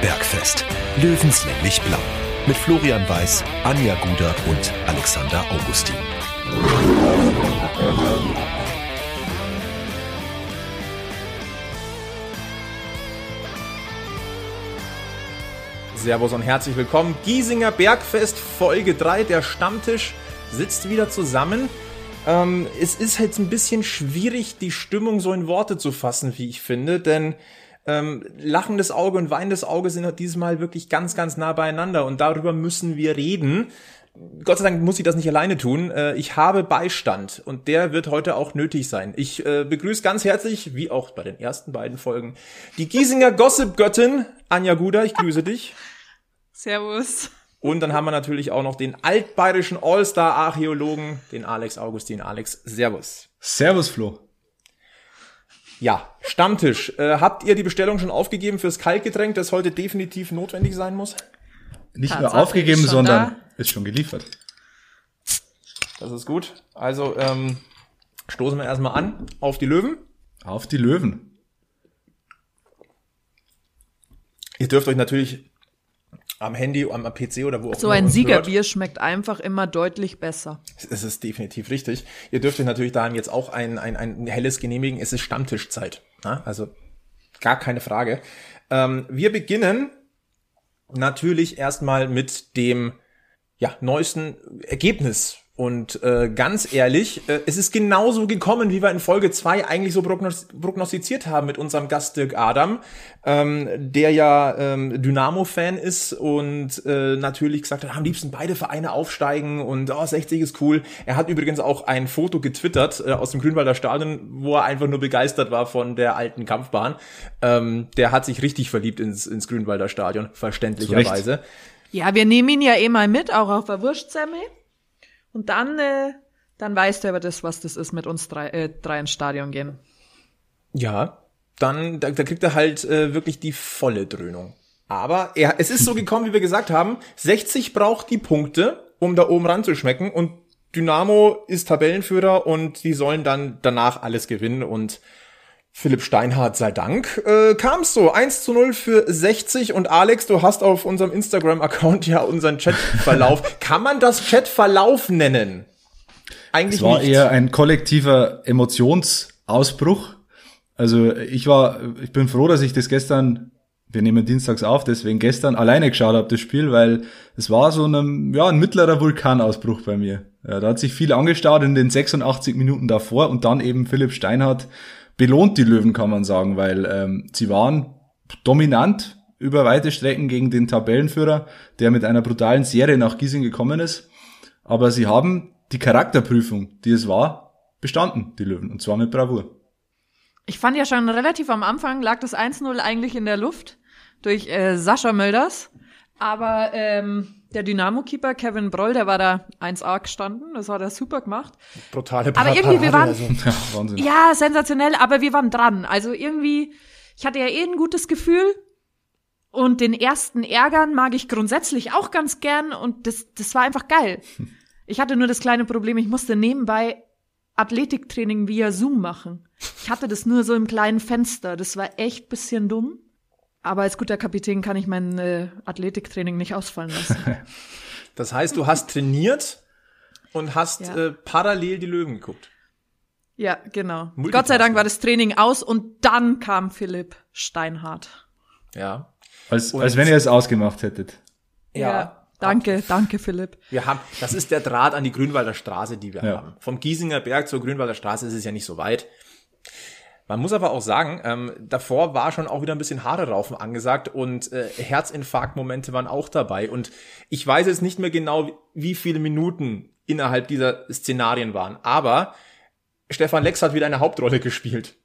Bergfest. Löwenslänglich blau. Mit Florian Weiß, Anja Guder und Alexander Augustin. Servus und herzlich willkommen. Giesinger Bergfest Folge 3. Der Stammtisch sitzt wieder zusammen. Ähm, es ist halt ein bisschen schwierig, die Stimmung so in Worte zu fassen, wie ich finde, denn ähm, lachendes Auge und weinendes Auge sind halt dieses Mal wirklich ganz, ganz nah beieinander und darüber müssen wir reden. Gott sei Dank muss ich das nicht alleine tun. Äh, ich habe Beistand und der wird heute auch nötig sein. Ich äh, begrüße ganz herzlich, wie auch bei den ersten beiden Folgen, die Giesinger Gossip-Göttin Anja Guder. Ich grüße dich. Servus. Und dann haben wir natürlich auch noch den altbayerischen All-Star-Archäologen, den Alex Augustin. Alex, Servus. Servus, Flo. Ja, Stammtisch. Äh, habt ihr die Bestellung schon aufgegeben fürs Kaltgetränk, das heute definitiv notwendig sein muss? Nicht Tatsache nur aufgegeben, ist sondern da. ist schon geliefert. Das ist gut. Also ähm, stoßen wir erstmal an auf die Löwen. Auf die Löwen. Ihr dürft euch natürlich am Handy, am, am PC oder wo auch So immer ein uns hört. Siegerbier schmeckt einfach immer deutlich besser. Es ist definitiv richtig. Ihr dürft euch natürlich daheim jetzt auch ein, ein, ein helles genehmigen. Es ist Stammtischzeit. Ja? Also gar keine Frage. Ähm, wir beginnen natürlich erstmal mit dem ja, neuesten Ergebnis. Und äh, ganz ehrlich, äh, es ist genauso gekommen, wie wir in Folge zwei eigentlich so prognos prognostiziert haben mit unserem Gast Dirk Adam, ähm, der ja ähm, Dynamo-Fan ist und äh, natürlich gesagt hat, am liebsten beide Vereine aufsteigen und oh, 60 ist cool. Er hat übrigens auch ein Foto getwittert äh, aus dem Grünwalder Stadion, wo er einfach nur begeistert war von der alten Kampfbahn. Ähm, der hat sich richtig verliebt ins, ins Grünwalder Stadion, verständlicherweise. Ja, wir nehmen ihn ja eh mal mit, auch auf der Wurstsemme. Und dann, äh, dann weißt du aber das, was das ist, mit uns drei, äh, drei ins Stadion gehen. Ja, dann da, da kriegt er halt äh, wirklich die volle Dröhnung. Aber er, es ist so gekommen, wie wir gesagt haben, 60 braucht die Punkte, um da oben ranzuschmecken und Dynamo ist Tabellenführer und die sollen dann danach alles gewinnen und Philipp Steinhardt sei Dank äh, kam es so 1 zu 0 für 60 und Alex, du hast auf unserem Instagram-Account ja unseren Chatverlauf. Kann man das Chatverlauf nennen? Eigentlich Es war nicht. eher ein kollektiver Emotionsausbruch. Also ich war, ich bin froh, dass ich das gestern, wir nehmen dienstags auf, deswegen gestern alleine geschaut habe, das Spiel, weil es war so ein, ja, ein mittlerer Vulkanausbruch bei mir. Ja, da hat sich viel angestaut in den 86 Minuten davor und dann eben Philipp Steinhardt belohnt die Löwen, kann man sagen, weil ähm, sie waren dominant über weite Strecken gegen den Tabellenführer, der mit einer brutalen Serie nach Giesing gekommen ist. Aber sie haben die Charakterprüfung, die es war, bestanden, die Löwen, und zwar mit Bravour. Ich fand ja schon relativ am Anfang lag das 1-0 eigentlich in der Luft durch äh, Sascha Mölders. Aber ähm, der Dynamo-Keeper Kevin Broll, der war da 1A gestanden. Das hat er super gemacht. Brutale Aber irgendwie, wir waren- also. Ja, Wahnsinn. Ja, sensationell, aber wir waren dran. Also irgendwie, ich hatte ja eh ein gutes Gefühl. Und den ersten Ärgern mag ich grundsätzlich auch ganz gern. Und das, das war einfach geil. Ich hatte nur das kleine Problem, ich musste nebenbei Athletiktraining via Zoom machen. Ich hatte das nur so im kleinen Fenster. Das war echt bisschen dumm. Aber als guter Kapitän kann ich mein äh, Athletiktraining nicht ausfallen lassen. Das heißt, du hast trainiert und hast Ja. äh, parallel die Löwen geguckt. ja, genau. Gott sei Dank war das Training aus und dann kam Philipp Steinhardt. Ja. Als, Und- als wenn ihr es ausgemacht hättet. Danke, danke, Philipp. Wir haben, das ist der Draht an die Grünwalder Straße, die wir Ja. haben. Vom Giesinger Berg zur Grünwalder Straße ist es ja nicht so weit. Man muss aber auch sagen, ähm, davor war schon auch wieder ein bisschen Haare raufen angesagt und äh, Herzinfarktmomente waren auch dabei. Und ich weiß jetzt nicht mehr genau, wie viele Minuten innerhalb dieser Szenarien waren. Aber Stefan Lex hat wieder eine Hauptrolle gespielt.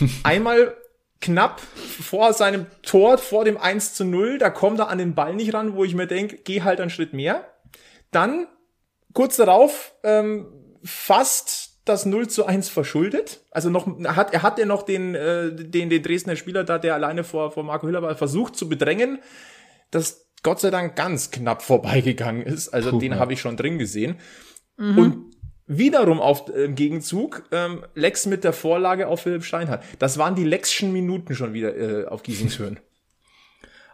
Einmal knapp vor seinem Tor, vor dem 1 zu 0, da kommt er an den Ball nicht ran, wo ich mir denke, geh halt einen Schritt mehr. Dann, kurz darauf, ähm, fast das 0 zu 1 verschuldet. Also noch, hat, er hat ja noch den, äh, den, den Dresdner Spieler da, der alleine vor, vor Marco Hiller war, versucht zu bedrängen, das Gott sei Dank ganz knapp vorbeigegangen ist. Also Puh, den ja. habe ich schon drin gesehen. Und wiederum auf äh, im Gegenzug ähm, Lex mit der Vorlage auf Philipp Steinhardt. Das waren die Lexschen Minuten schon wieder äh, auf Giesingshöhen.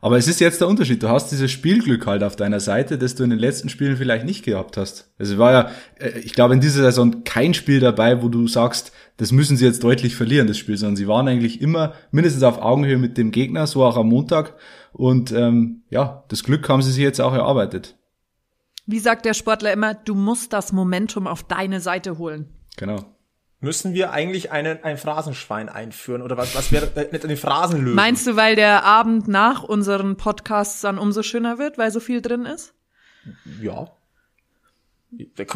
Aber es ist jetzt der Unterschied. Du hast dieses Spielglück halt auf deiner Seite, das du in den letzten Spielen vielleicht nicht gehabt hast. Also es war ja, äh, ich glaube, in dieser Saison kein Spiel dabei, wo du sagst, das müssen sie jetzt deutlich verlieren, das Spiel, sondern sie waren eigentlich immer mindestens auf Augenhöhe mit dem Gegner, so auch am Montag. Und ähm, ja, das Glück haben sie sich jetzt auch erarbeitet. Wie sagt der Sportler immer, du musst das Momentum auf deine Seite holen. Genau. Müssen wir eigentlich einen, ein Phrasenschwein einführen oder was, was wäre äh, eine Phrasenlösung? Meinst du, weil der Abend nach unseren Podcasts dann umso schöner wird, weil so viel drin ist? Ja.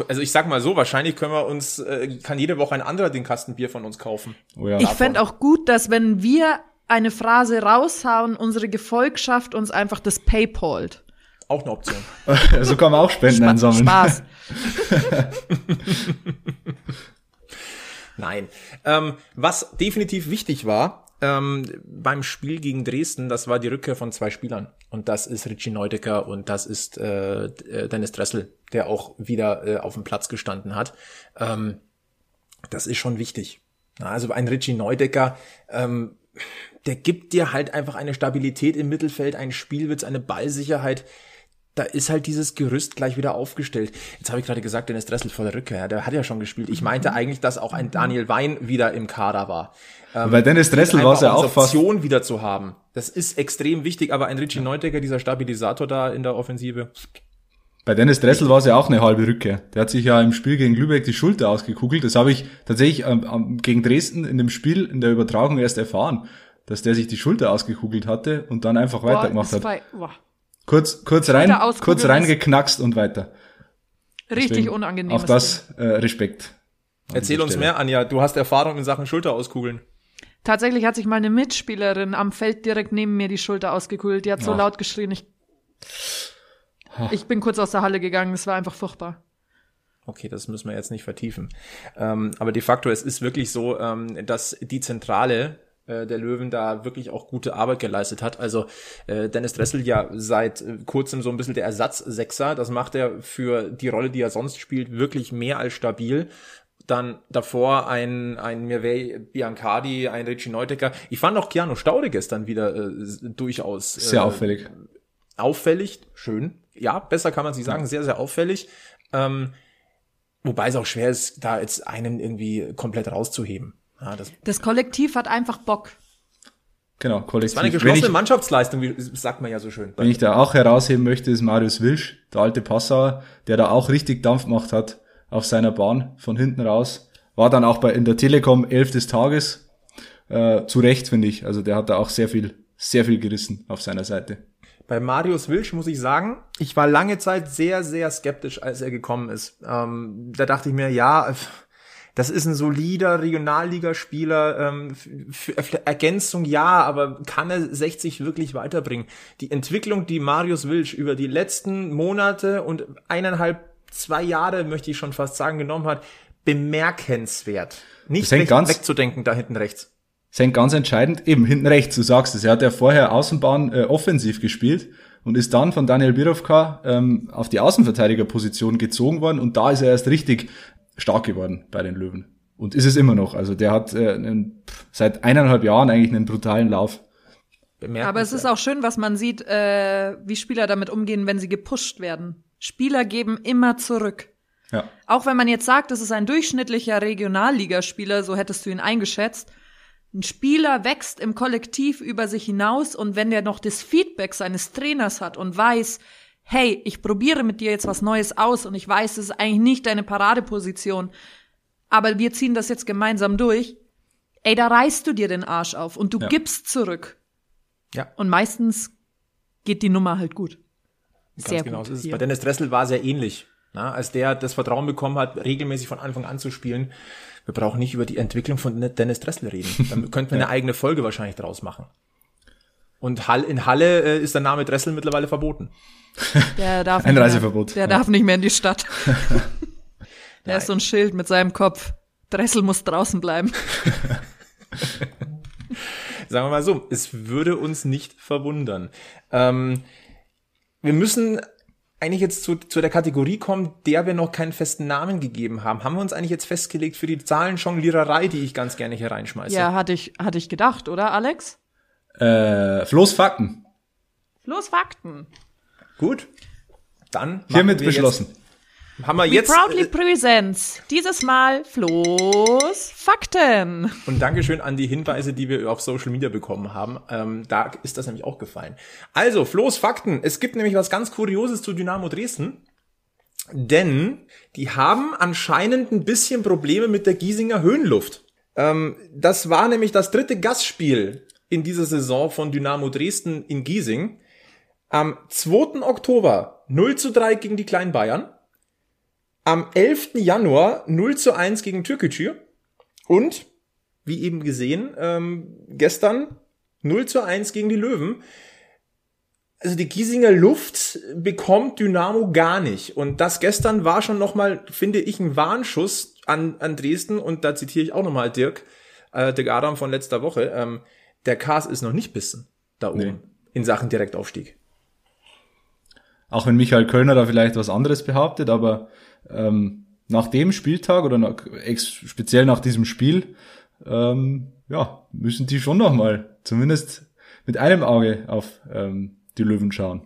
Also ich sag mal so, wahrscheinlich können wir uns, äh, kann jede Woche ein anderer den Kasten Bier von uns kaufen. Oh ja. Ich fänd auch gut, dass wenn wir eine Phrase raushauen, unsere Gefolgschaft uns einfach das Paypalt. Auch eine Option. so kann man auch Spenden einsammeln. Spaß. Nein. Ähm, was definitiv wichtig war ähm, beim Spiel gegen Dresden, das war die Rückkehr von zwei Spielern. Und das ist Richie Neudecker und das ist äh, äh, Dennis Dressel, der auch wieder äh, auf dem Platz gestanden hat. Ähm, das ist schon wichtig. Also ein Richie Neudecker, ähm, der gibt dir halt einfach eine Stabilität im Mittelfeld, einen Spielwitz, eine Ballsicherheit da ist halt dieses Gerüst gleich wieder aufgestellt. Jetzt habe ich gerade gesagt, Dennis Dressel vor der Rückkehr, der hat ja schon gespielt. Ich meinte eigentlich, dass auch ein Daniel Wein wieder im Kader war. Ähm, Bei Dennis Dressel war es ja auch fast... Option wieder zu haben. Das ist extrem wichtig, aber ein Richie Neudecker, dieser Stabilisator da in der Offensive. Bei Dennis Dressel war es ja auch eine halbe Rückkehr. Der hat sich ja im Spiel gegen Lübeck die Schulter ausgekugelt. Das habe ich tatsächlich ähm, gegen Dresden in dem Spiel, in der Übertragung erst erfahren, dass der sich die Schulter ausgekugelt hatte und dann einfach weitergemacht hat. Bei, boah. Kurz, kurz rein, kurz reingeknackst und weiter. Richtig Deswegen unangenehm. Auf das äh, Respekt. Erzähl uns mehr, Anja. Du hast Erfahrung in Sachen Schulter auskugeln. Tatsächlich hat sich meine Mitspielerin am Feld direkt neben mir die Schulter ausgekugelt. Die hat so Ach. laut geschrien. Ich, ich bin kurz aus der Halle gegangen. Es war einfach furchtbar. Okay, das müssen wir jetzt nicht vertiefen. Ähm, aber de facto, es ist wirklich so, ähm, dass die Zentrale äh, der Löwen da wirklich auch gute Arbeit geleistet hat. Also äh, Dennis Dressel ja seit äh, kurzem so ein bisschen der Ersatzsechser. Das macht er für die Rolle, die er sonst spielt, wirklich mehr als stabil. Dann davor ein, ein Mirvey Biancardi, ein Richie Neudecker. Ich fand auch Keanu Staude gestern wieder äh, durchaus sehr äh, auffällig. Auffällig, schön. Ja, besser kann man sich sagen, sehr, sehr auffällig. Ähm, wobei es auch schwer ist, da jetzt einen irgendwie komplett rauszuheben. Ja, das, das Kollektiv hat einfach Bock. Genau, Kollektiv. Das war eine geschlossene ich, Mannschaftsleistung, wie sagt man ja so schön. Wenn ich da auch herausheben möchte, ist Marius Wilsch, der alte Passauer, der da auch richtig Dampf gemacht hat auf seiner Bahn von hinten raus. War dann auch bei in der Telekom elf des Tages. Äh, zu Recht, finde ich. Also der hat da auch sehr viel, sehr viel gerissen auf seiner Seite. Bei Marius Wilsch muss ich sagen, ich war lange Zeit sehr, sehr skeptisch, als er gekommen ist. Ähm, da dachte ich mir, ja, das ist ein solider Regionalligaspieler. Ähm, für, für Ergänzung ja, aber kann er 60 wirklich weiterbringen? Die Entwicklung, die Marius Wilsch über die letzten Monate und eineinhalb, zwei Jahre, möchte ich schon fast sagen, genommen hat, bemerkenswert. Nicht weg, ganz, wegzudenken da hinten rechts. Hängt ganz entscheidend, eben hinten rechts, du sagst es, er hat ja vorher Außenbahn äh, offensiv gespielt und ist dann von Daniel Birovka ähm, auf die Außenverteidigerposition gezogen worden und da ist er erst richtig stark geworden bei den Löwen. Und ist es immer noch. Also der hat äh, einen, seit eineinhalb Jahren eigentlich einen brutalen Lauf. Aber es ist auch schön, was man sieht, äh, wie Spieler damit umgehen, wenn sie gepusht werden. Spieler geben immer zurück. Ja. Auch wenn man jetzt sagt, das ist ein durchschnittlicher Regionalligaspieler, so hättest du ihn eingeschätzt. Ein Spieler wächst im Kollektiv über sich hinaus und wenn der noch das Feedback seines Trainers hat und weiß, hey, ich probiere mit dir jetzt was Neues aus und ich weiß, es ist eigentlich nicht deine Paradeposition, aber wir ziehen das jetzt gemeinsam durch. Ey, da reißt du dir den Arsch auf und du ja. gibst zurück. Ja. Und meistens geht die Nummer halt gut. Ganz sehr genau, gut. Ist es. Bei Dennis Dressel war sehr ähnlich. Na, als der das Vertrauen bekommen hat, regelmäßig von Anfang an zu spielen. Wir brauchen nicht über die Entwicklung von Dennis Dressel reden. Dann könnten wir ja. eine eigene Folge wahrscheinlich draus machen. Und in Halle äh, ist der Name Dressel mittlerweile verboten. Der darf Ein Reiseverbot. Mehr, der ja. darf nicht mehr in die Stadt. der ist so ein Schild mit seinem Kopf. Dressel muss draußen bleiben. Sagen wir mal so, es würde uns nicht verwundern. Ähm, wir müssen eigentlich jetzt zu, zu der Kategorie kommen, der wir noch keinen festen Namen gegeben haben. Haben wir uns eigentlich jetzt festgelegt für die Zahlenjongliererei, die ich ganz gerne hier reinschmeiße? Ja, hatte ich, hatte ich gedacht, oder Alex? Äh, Floß Fakten. Los Fakten. Gut. Dann Hiermit wir beschlossen. Jetzt, haben wir We jetzt proudly äh, presents dieses Mal Flo's Fakten. und Dankeschön an die Hinweise, die wir auf Social Media bekommen haben. Ähm, da ist das nämlich auch gefallen. Also, Flo's Fakten. Es gibt nämlich was ganz Kurioses zu Dynamo Dresden. Denn die haben anscheinend ein bisschen Probleme mit der Giesinger Höhenluft. Ähm, das war nämlich das dritte Gastspiel in dieser Saison von Dynamo Dresden in Giesing. Am 2. Oktober 0 zu 3 gegen die Kleinen Bayern. Am 11. Januar 0 zu 1 gegen Türkgücü. Und, wie eben gesehen, ähm, gestern 0 zu 1 gegen die Löwen. Also die Giesinger Luft bekommt Dynamo gar nicht. Und das gestern war schon nochmal, finde ich, ein Warnschuss an, an Dresden. Und da zitiere ich auch nochmal Dirk, äh, Dirk Adam von letzter Woche. Ähm, der Kars ist noch nicht bissen da oben Nee. in Sachen Direktaufstieg. Auch wenn Michael Kölner da vielleicht was anderes behauptet, aber ähm, nach dem Spieltag oder nach, speziell nach diesem Spiel, ähm, ja, müssen die schon noch mal zumindest mit einem Auge auf ähm, die Löwen schauen.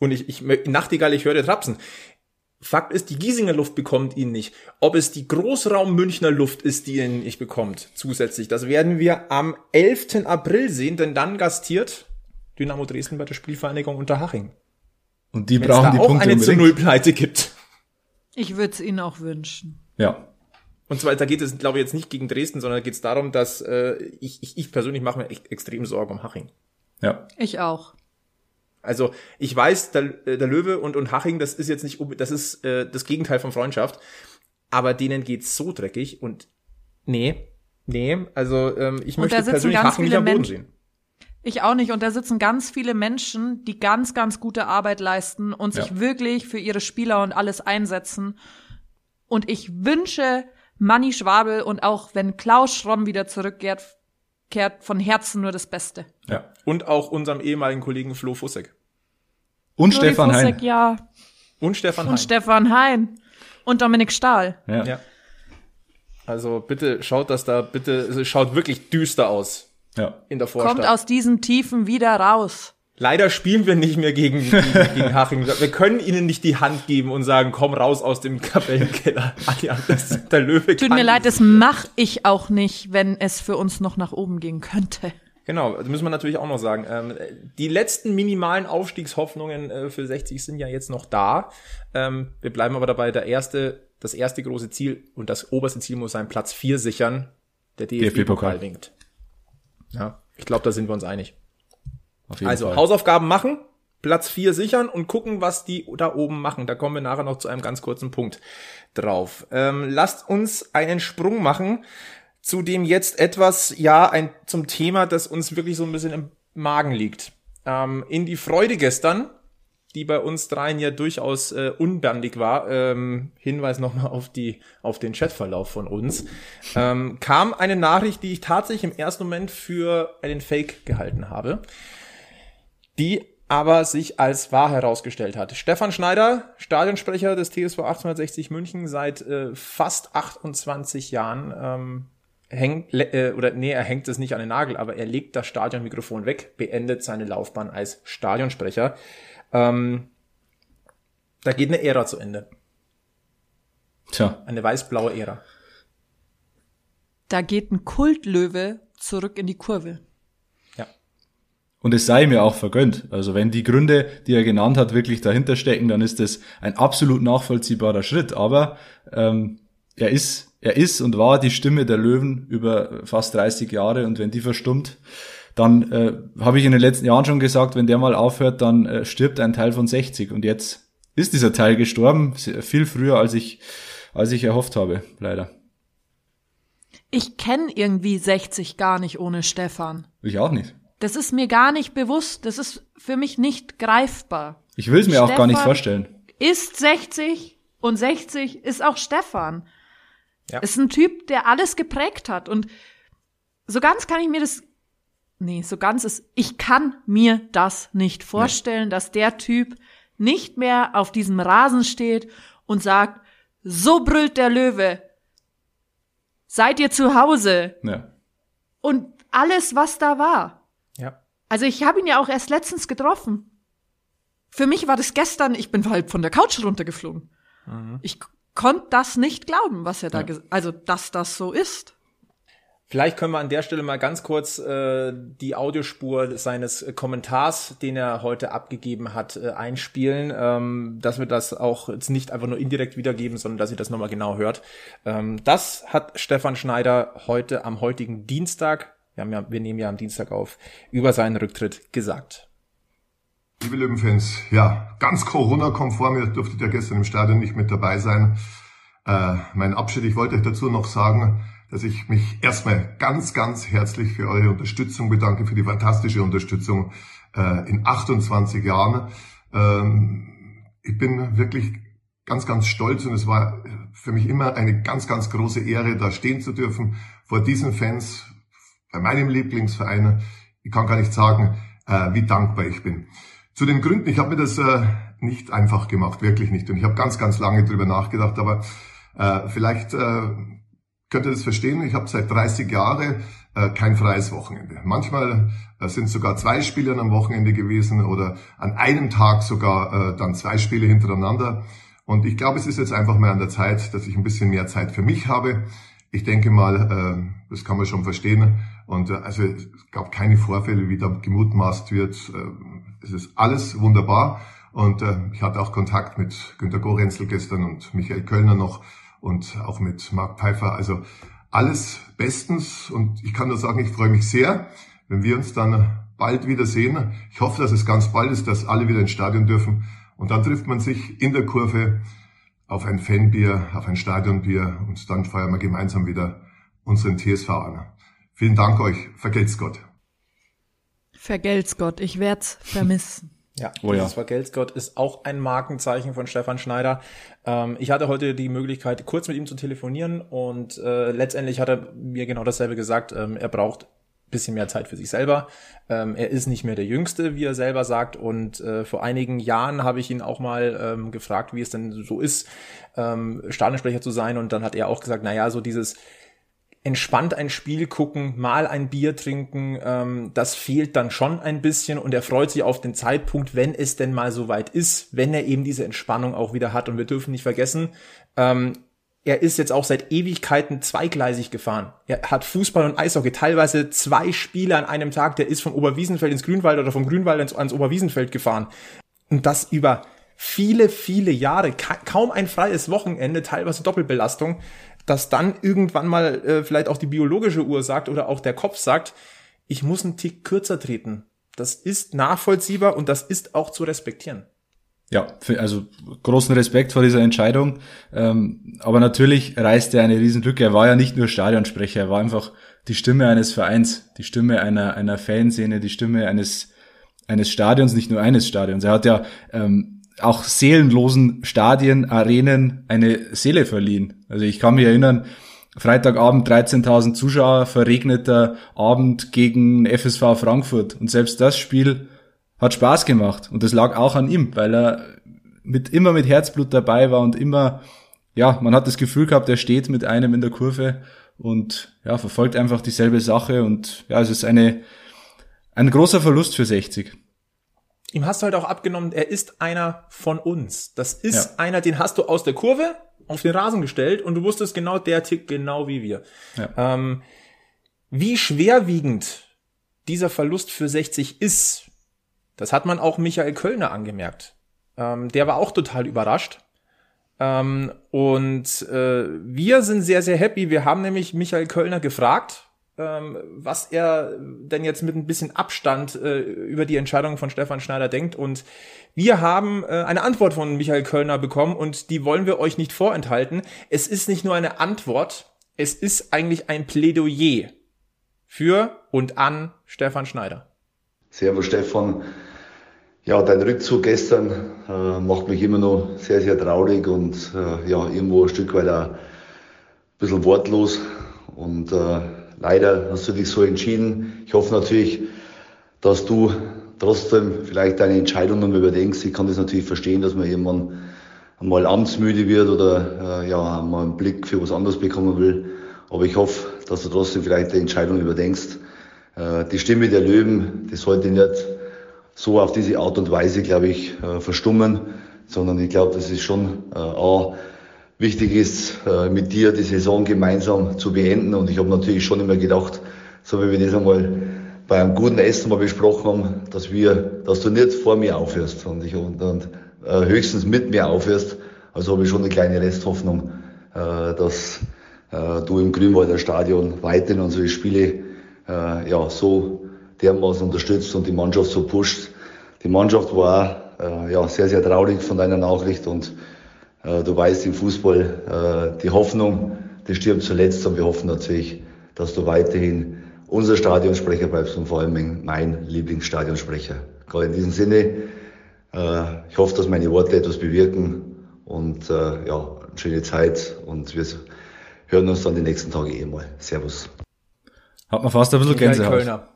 Und ich, ich Nachtigall, ich höre Trapsen. Fakt ist, die Giesinger Luft bekommt ihn nicht. Ob es die Großraum Münchner Luft ist, die ihn nicht bekommt, zusätzlich. Das werden wir am 11. April sehen, denn dann gastiert Dynamo Dresden bei der Spielvereinigung Unterhaching. Und die Wenn es brauchen da die auch Punkte eine zu unbedingt. Null Pleite gibt. Ich würde es Ihnen auch wünschen. Ja, Und zwar, da geht es, glaube ich, jetzt nicht gegen Dresden, sondern da geht es darum, dass äh, ich, ich, ich persönlich mache mir echt extrem Sorgen um Haching. ja. Ich auch. Also ich weiß, der, äh, der Löwe und, und Haching, das ist jetzt nicht, das ist äh, das Gegenteil von Freundschaft, aber denen geht's so dreckig und nee, nee, also ähm, ich möchte persönlich Haching nicht am Boden sehen. Ich auch nicht. Und da sitzen ganz viele Menschen, die ganz, ganz gute Arbeit leisten und sich Ja. wirklich für ihre Spieler und alles einsetzen. Und ich wünsche Manni Schwabel und auch wenn Klaus Schromm wieder zurückkehrt, kehrt von Herzen nur das Beste. ja. Und auch unserem ehemaligen Kollegen Flo Fussek. Und Flori Stefan Fussek, Hein. ja. Und Stefan Und Hein. Stefan Hein. Und Dominik Stahl. Ja. ja. Also bitte schaut das da, bitte, es schaut wirklich düster aus ja. in der Vorstadt. Kommt aus diesen Tiefen wieder raus. Leider spielen wir nicht mehr gegen, gegen, gegen Haching. Wir können ihnen nicht die Hand geben und sagen, komm raus aus dem Kapellenkeller. Das, der Löwe Tut mir leid, das mache ich auch nicht, wenn es für uns noch nach oben gehen könnte. Genau, das müssen wir natürlich auch noch sagen. Ähm, die letzten minimalen Aufstiegshoffnungen äh, für 60 sind ja jetzt noch da. Ähm, wir bleiben aber dabei, der erste, das erste große Ziel und das oberste Ziel muss sein, Platz 4 sichern. Der DFB-Pokal DFB-Pokal. winkt. Ja, ich glaube, da sind wir uns einig. Also Fall. Hausaufgaben machen, Platz 4 sichern und gucken, was die da oben machen. Da kommen wir nachher noch zu einem ganz kurzen Punkt drauf. Ähm, lasst uns einen Sprung machen zu dem jetzt etwas, ja, ein, zum Thema, das uns wirklich so ein bisschen im Magen liegt. Ähm, in die Freude gestern, die bei uns dreien ja durchaus äh, unbändig war, ähm, Hinweis nochmal auf die, auf den Chatverlauf von uns, ähm, kam eine Nachricht, die ich tatsächlich im ersten Moment für einen Fake gehalten habe die aber sich als wahr herausgestellt hat. Stefan Schneider, Stadionsprecher des TSV 1860 München seit äh, fast 28 Jahren, ähm, hängt, äh, oder nee, er hängt es nicht an den Nagel, aber er legt das Stadionmikrofon weg, beendet seine Laufbahn als Stadionsprecher. Ähm, da geht eine Ära zu Ende. Tja, Eine weiß-blaue Ära. Da geht ein Kultlöwe zurück in die Kurve. Und es sei mir auch vergönnt. Also wenn die Gründe, die er genannt hat, wirklich dahinter stecken, dann ist das ein absolut nachvollziehbarer Schritt. Aber ähm, er ist, er ist und war die Stimme der Löwen über fast 30 Jahre und wenn die verstummt, dann äh, habe ich in den letzten Jahren schon gesagt, wenn der mal aufhört, dann äh, stirbt ein Teil von 60. Und jetzt ist dieser Teil gestorben, viel früher als ich, als ich erhofft habe, leider. Ich kenne irgendwie 60 gar nicht ohne Stefan. Ich auch nicht. Das ist mir gar nicht bewusst. Das ist für mich nicht greifbar. Ich will es mir auch gar nicht Stefan- vorstellen. Ist 60 und 60 ist auch Stefan. Ja. Ist ein Typ, der alles geprägt hat. Und so ganz kann ich mir das. Nee, so ganz ist. Ich kann mir das nicht vorstellen, dass der Typ nicht mehr auf diesem Rasen steht und sagt, so brüllt der Löwe. Seid ihr zu Hause? Ja. Und alles, was da war. Also ich habe ihn ja auch erst letztens getroffen. Für mich war das gestern, ich bin halt von der Couch runtergeflogen. Mhm. Ich konnte das nicht glauben, was er da, ja. also dass das so ist. Vielleicht können wir an der Stelle mal ganz kurz äh, die Audiospur seines Kommentars, den er heute abgegeben hat, äh, einspielen, ähm, dass wir das auch jetzt nicht einfach nur indirekt wiedergeben, sondern dass ihr das nochmal genau hört. Ähm, das hat Stefan Schneider heute am heutigen Dienstag, wir, haben ja, wir nehmen ja am Dienstag auf, über seinen Rücktritt gesagt. Liebe Löwenfans, ja, ganz Corona-konform, ihr durftet ja gestern im Stadion nicht mit dabei sein. Äh, mein Abschied, ich wollte euch dazu noch sagen, dass ich mich erstmal ganz, ganz herzlich für eure Unterstützung bedanke, für die fantastische Unterstützung äh, in 28 Jahren. Ähm, ich bin wirklich ganz, ganz stolz und es war für mich immer eine ganz, ganz große Ehre, da stehen zu dürfen vor diesen Fans, bei meinem Lieblingsverein. Ich kann gar nicht sagen, äh, wie dankbar ich bin. Zu den Gründen, ich habe mir das äh, nicht einfach gemacht, wirklich nicht. Und ich habe ganz, ganz lange drüber nachgedacht, aber äh, vielleicht könnt ihr das verstehen. Ich habe seit 30 Jahren kein freies Wochenende. Manchmal sind sogar zwei Spiele am Wochenende gewesen oder an einem Tag sogar dann zwei Spiele hintereinander. Und ich glaube, es ist jetzt einfach mal an der Zeit, dass ich ein bisschen mehr Zeit für mich habe. Ich denke mal, das kann man schon verstehen. Und äh, also es gab keine Vorfälle, wie da gemutmaßt wird. Äh, es ist alles wunderbar. Und äh, ich hatte auch Kontakt mit Günter Gorenzel gestern und Michael Kölner noch und auch mit Mark Pfeiffer. Also alles bestens und ich kann nur sagen, ich freue mich sehr, wenn wir uns dann bald wieder sehen. Ich hoffe, dass es ganz bald ist, dass alle wieder ins Stadion dürfen und dann trifft man sich in der Kurve auf ein Fanbier, auf ein Stadionbier und dann feiern wir gemeinsam wieder unseren TSV an. Vielen Dank euch. Vergelt's Gott. Vergelt's Gott. Ich werd's vermissen. Ja, oh ja. Vergelt's ist auch ein Markenzeichen von Stefan Schneider. Ähm, ich hatte heute die Möglichkeit, kurz mit ihm zu telefonieren und äh, letztendlich hat er mir genau dasselbe gesagt. Ähm, er braucht bisschen mehr Zeit für sich selber. Ähm, er ist nicht mehr der Jüngste, wie er selber sagt. Und äh, vor einigen Jahren habe ich ihn auch mal ähm, gefragt, wie es denn so ist, ähm, Stadionsprecher zu sein. Und dann hat er auch gesagt, na ja, so dieses entspannt ein Spiel gucken, mal ein Bier trinken, ähm, das fehlt dann schon ein bisschen und er freut sich auf den Zeitpunkt, wenn es denn mal so weit ist, wenn er eben diese Entspannung auch wieder hat. Und wir dürfen nicht vergessen, ähm, er ist jetzt auch seit Ewigkeiten zweigleisig gefahren. Er hat Fußball und Eishockey, teilweise zwei Spiele an einem Tag. Der ist vom Oberwiesenfeld ins Grünwald oder vom Grünwald ins, ans Oberwiesenfeld gefahren. Und das über viele, viele Jahre. kaum ein freies Wochenende, teilweise Doppelbelastung dass dann irgendwann mal äh, vielleicht auch die biologische Uhr sagt oder auch der Kopf sagt, ich muss einen Tick kürzer treten. Das ist nachvollziehbar und das ist auch zu respektieren. Ja, also großen Respekt vor dieser Entscheidung. Ähm, aber natürlich reißt er eine Riesenlücke. Er war ja nicht nur Stadionsprecher, er war einfach die Stimme eines Vereins, die Stimme einer, einer Fanszene, die Stimme eines, eines Stadions, nicht nur eines Stadions. Er hat ja ähm, auch seelenlosen Stadien, Arenen eine Seele verliehen. Also ich kann mich erinnern, Freitagabend 13.000 Zuschauer, verregneter Abend gegen FSV Frankfurt. Und selbst das Spiel hat Spaß gemacht. Und das lag auch an ihm, weil er mit, immer mit Herzblut dabei war und immer, ja, man hat das Gefühl gehabt, er steht mit einem in der Kurve und ja, verfolgt einfach dieselbe Sache. Und ja, es ist eine, ein großer Verlust für 60 ihm hast du halt auch abgenommen, er ist einer von uns. Das ist ja. einer, den hast du aus der Kurve auf den Rasen gestellt und du wusstest genau, der tickt genau wie wir. Ja. Ähm, wie schwerwiegend dieser Verlust für 60 ist, das hat man auch Michael Kölner angemerkt. Ähm, der war auch total überrascht. Ähm, und äh, wir sind sehr, sehr happy. Wir haben nämlich Michael Kölner gefragt, was er denn jetzt mit ein bisschen Abstand äh, über die Entscheidung von Stefan Schneider denkt. Und wir haben äh, eine Antwort von Michael Kölner bekommen und die wollen wir euch nicht vorenthalten. Es ist nicht nur eine Antwort, es ist eigentlich ein Plädoyer für und an Stefan Schneider. Servus Stefan. Ja, dein Rückzug gestern äh, macht mich immer noch sehr, sehr traurig und äh, ja, irgendwo ein Stück weit ein bisschen wortlos. Und äh, leider hast du dich so entschieden. Ich hoffe natürlich, dass du trotzdem vielleicht deine Entscheidungen überdenkst. Ich kann das natürlich verstehen, dass man irgendwann einmal amtsmüde wird oder äh, ja, mal einen Blick für was anderes bekommen will. Aber ich hoffe, dass du trotzdem vielleicht die Entscheidung überdenkst, äh, die Stimme der Löwen, die sollte nicht so auf diese Art und Weise, glaube ich, äh, verstummen, sondern ich glaube, dass es schon äh, auch wichtig ist, äh, mit dir die Saison gemeinsam zu beenden. Und ich habe natürlich schon immer gedacht, so wie wir das einmal bei einem guten Essen mal besprochen haben, dass wir, dass du nicht vor mir aufhörst und, ich, und, und äh, höchstens mit mir aufhörst. Also habe ich schon eine kleine Resthoffnung, äh, dass äh, du im Grünwalder Stadion weiterhin unsere Spiele äh, ja, so dermaßen unterstützt und die Mannschaft so pusht. Die Mannschaft war äh, ja, sehr, sehr traurig von deiner Nachricht und du weißt im Fußball, äh, die Hoffnung, die stirbt zuletzt und wir hoffen natürlich, dass du weiterhin unser Stadionsprecher bleibst und vor allem mein Lieblingsstadionsprecher. Gerade in diesem Sinne, äh, ich hoffe, dass meine Worte etwas bewirken und äh, ja, eine schöne Zeit und wir hören uns dann die nächsten Tage eh mal. Servus. Hat man fast ein bisschen Michael Gänsehaut. Kölner.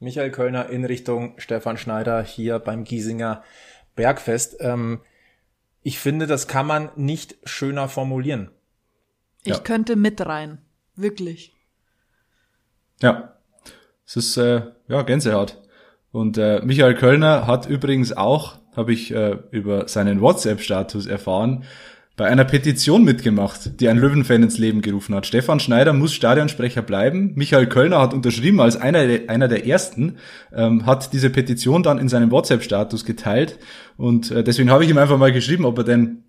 Michael Kölner in Richtung Stefan Schneider hier beim Giesinger Bergfest. Ähm, ich finde, das kann man nicht schöner formulieren. Ich Ja. könnte mit rein. Wirklich. Ja, es ist äh, ja Gänsehaut. Und äh, Michael Kölner hat übrigens auch, habe ich äh, über seinen WhatsApp-Status erfahren, bei einer Petition mitgemacht, die ein Löwenfan ins Leben gerufen hat. Stefan Schneider muss Stadionsprecher bleiben. Michael Kölner hat unterschrieben als einer der, einer der ersten, ähm, hat diese Petition dann in seinem WhatsApp-Status geteilt. Und äh, deswegen habe ich ihm einfach mal geschrieben, ob er denn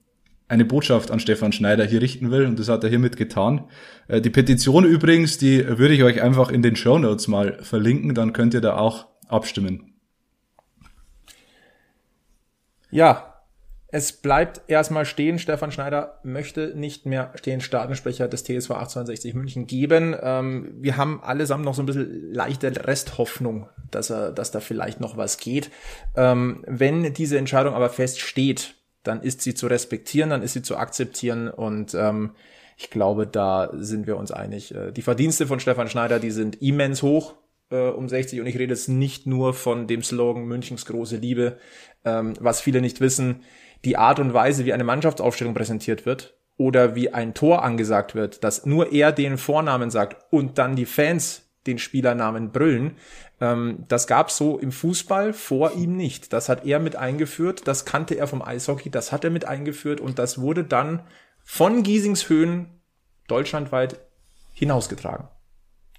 eine Botschaft an Stefan Schneider hier richten will und das hat er hiermit getan. Äh, Die Petition übrigens, die würde ich euch einfach in den Show Notes mal verlinken, dann könnt ihr da auch abstimmen. Ja, es bleibt erstmal stehen. Stefan Schneider möchte nicht mehr stehen Stadionsprecher des TSV 1860 München geben. Ähm, wir haben allesamt noch so ein bisschen leichte Resthoffnung, dass er, dass da vielleicht noch was geht. Ähm, wenn diese Entscheidung aber feststeht, dann ist sie zu respektieren, dann ist sie zu akzeptieren und ähm, ich glaube, da sind wir uns einig. Äh, Die Verdienste von Stefan Schneider, die sind immens hoch äh, um 60 und ich rede jetzt nicht nur von dem Slogan Münchens große Liebe, ähm, was viele nicht wissen, die Art und Weise, wie eine Mannschaftsaufstellung präsentiert wird oder wie ein Tor angesagt wird, dass nur er den Vornamen sagt und dann die Fans den Spielernamen brüllen, ähm, das gab's so im Fußball vor ihm nicht. Das hat er mit eingeführt, das kannte er vom Eishockey, das hat er mit eingeführt und das wurde dann von Giesingshöhen deutschlandweit hinausgetragen.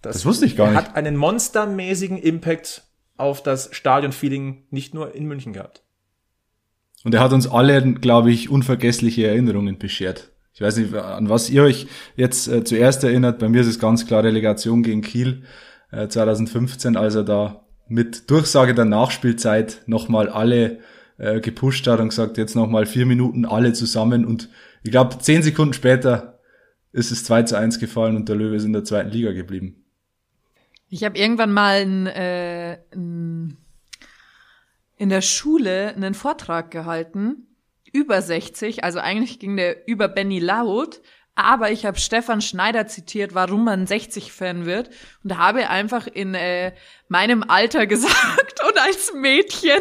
Das wusste ich gar nicht. Hat einen monstermäßigen Impact auf das Stadionfeeling nicht nur in München gehabt. Und er hat uns alle, glaube ich, unvergessliche Erinnerungen beschert. Ich weiß nicht, an was ihr euch jetzt äh, zuerst erinnert. Bei mir ist es ganz klar Relegation gegen Kiel äh, 2015, als er da mit Durchsage der Nachspielzeit nochmal alle äh, gepusht hat und gesagt, jetzt nochmal vier Minuten alle zusammen. Und ich glaube, zehn Sekunden später ist es 2 zu 1 gefallen und der Löwe ist in der zweiten Liga geblieben. Ich habe irgendwann mal ein, äh, ein, in der Schule einen Vortrag gehalten über 60, also eigentlich ging der über Benny Laut, aber ich habe Stefan Schneider zitiert, warum man 60-Fan wird und habe einfach in äh, meinem Alter gesagt und als Mädchen,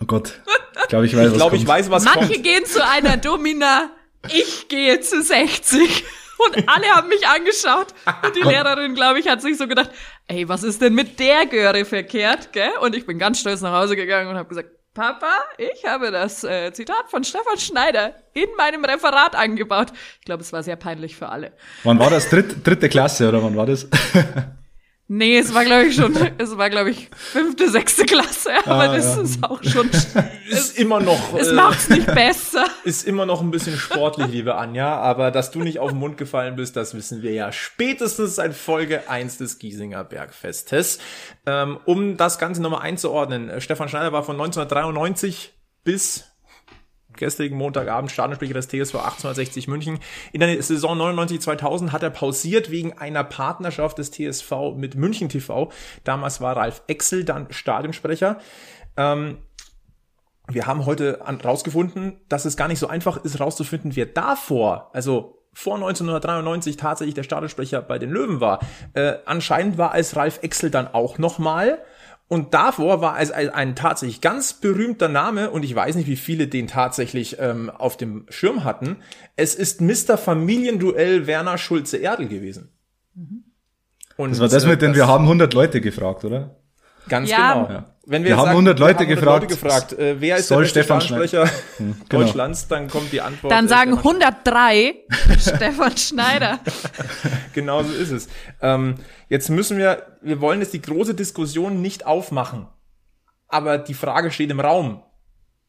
Oh Gott, ich glaube, ich weiß, Ich was glaube, ich kommt. weiß, was manche kommt. gehen zu einer Domina, ich gehe zu 60. Und alle haben mich angeschaut. Und die Lehrerin, glaube ich, hat sich so gedacht, ey, was ist denn mit der Göre verkehrt, gell? Und ich bin ganz stolz nach Hause gegangen und habe gesagt, Papa, ich habe das äh, Zitat von Stefan Schneider in meinem Referat angebaut. Ich glaube, es war sehr peinlich für alle. Wann war das? Dritt, dritte Klasse oder wann war das? Nee, es war, glaube ich, schon, es war, glaube ich, fünfte, sechste Klasse, aber Ah, das ja. ist auch schon, Ist immer noch, es äh, macht's nicht besser. ist immer noch ein bisschen sportlich, liebe Anja, aber dass du nicht auf den Mund gefallen bist, das wissen wir ja spätestens seit Folge 1 des Giesinger Bergfestes. Ähm, um das Ganze nochmal einzuordnen, Stefan Schneider war von 1993 bis gestrigen Montagabend Stadionsprecher des TSV 1860 München. In der Saison 99-2000 hat er pausiert wegen einer Partnerschaft des TSV mit München TV. Damals war Ralf Exel dann Stadionsprecher. Ähm, wir haben heute rausgefunden, dass es gar nicht so einfach ist, rauszufinden, wer davor, also vor 1993 tatsächlich der Stadionsprecher bei den Löwen war. Äh, anscheinend war es Ralf Exel dann auch nochmal. Und davor war es ein, tatsächlich ganz berühmter Name und ich weiß nicht, wie viele den tatsächlich ähm, auf dem Schirm hatten. Es ist Mr. Familienduell Werner Schulze-Erdl gewesen. Und Und Das war das äh, mit den, wir haben 100 Leute gefragt, oder? Ganz Ja. genau. Ja. Wenn Wir haben 100 Leute gefragt, gefragt äh, wer ist soll der beste Stefan Stadionsprecher genau. Deutschlands, dann kommt die Antwort. Dann äh, sagen Stefan 103 Stefan Schneider. Genau so ist es. Ähm, jetzt müssen wir, wir wollen jetzt die große Diskussion nicht aufmachen. Aber die Frage steht im Raum.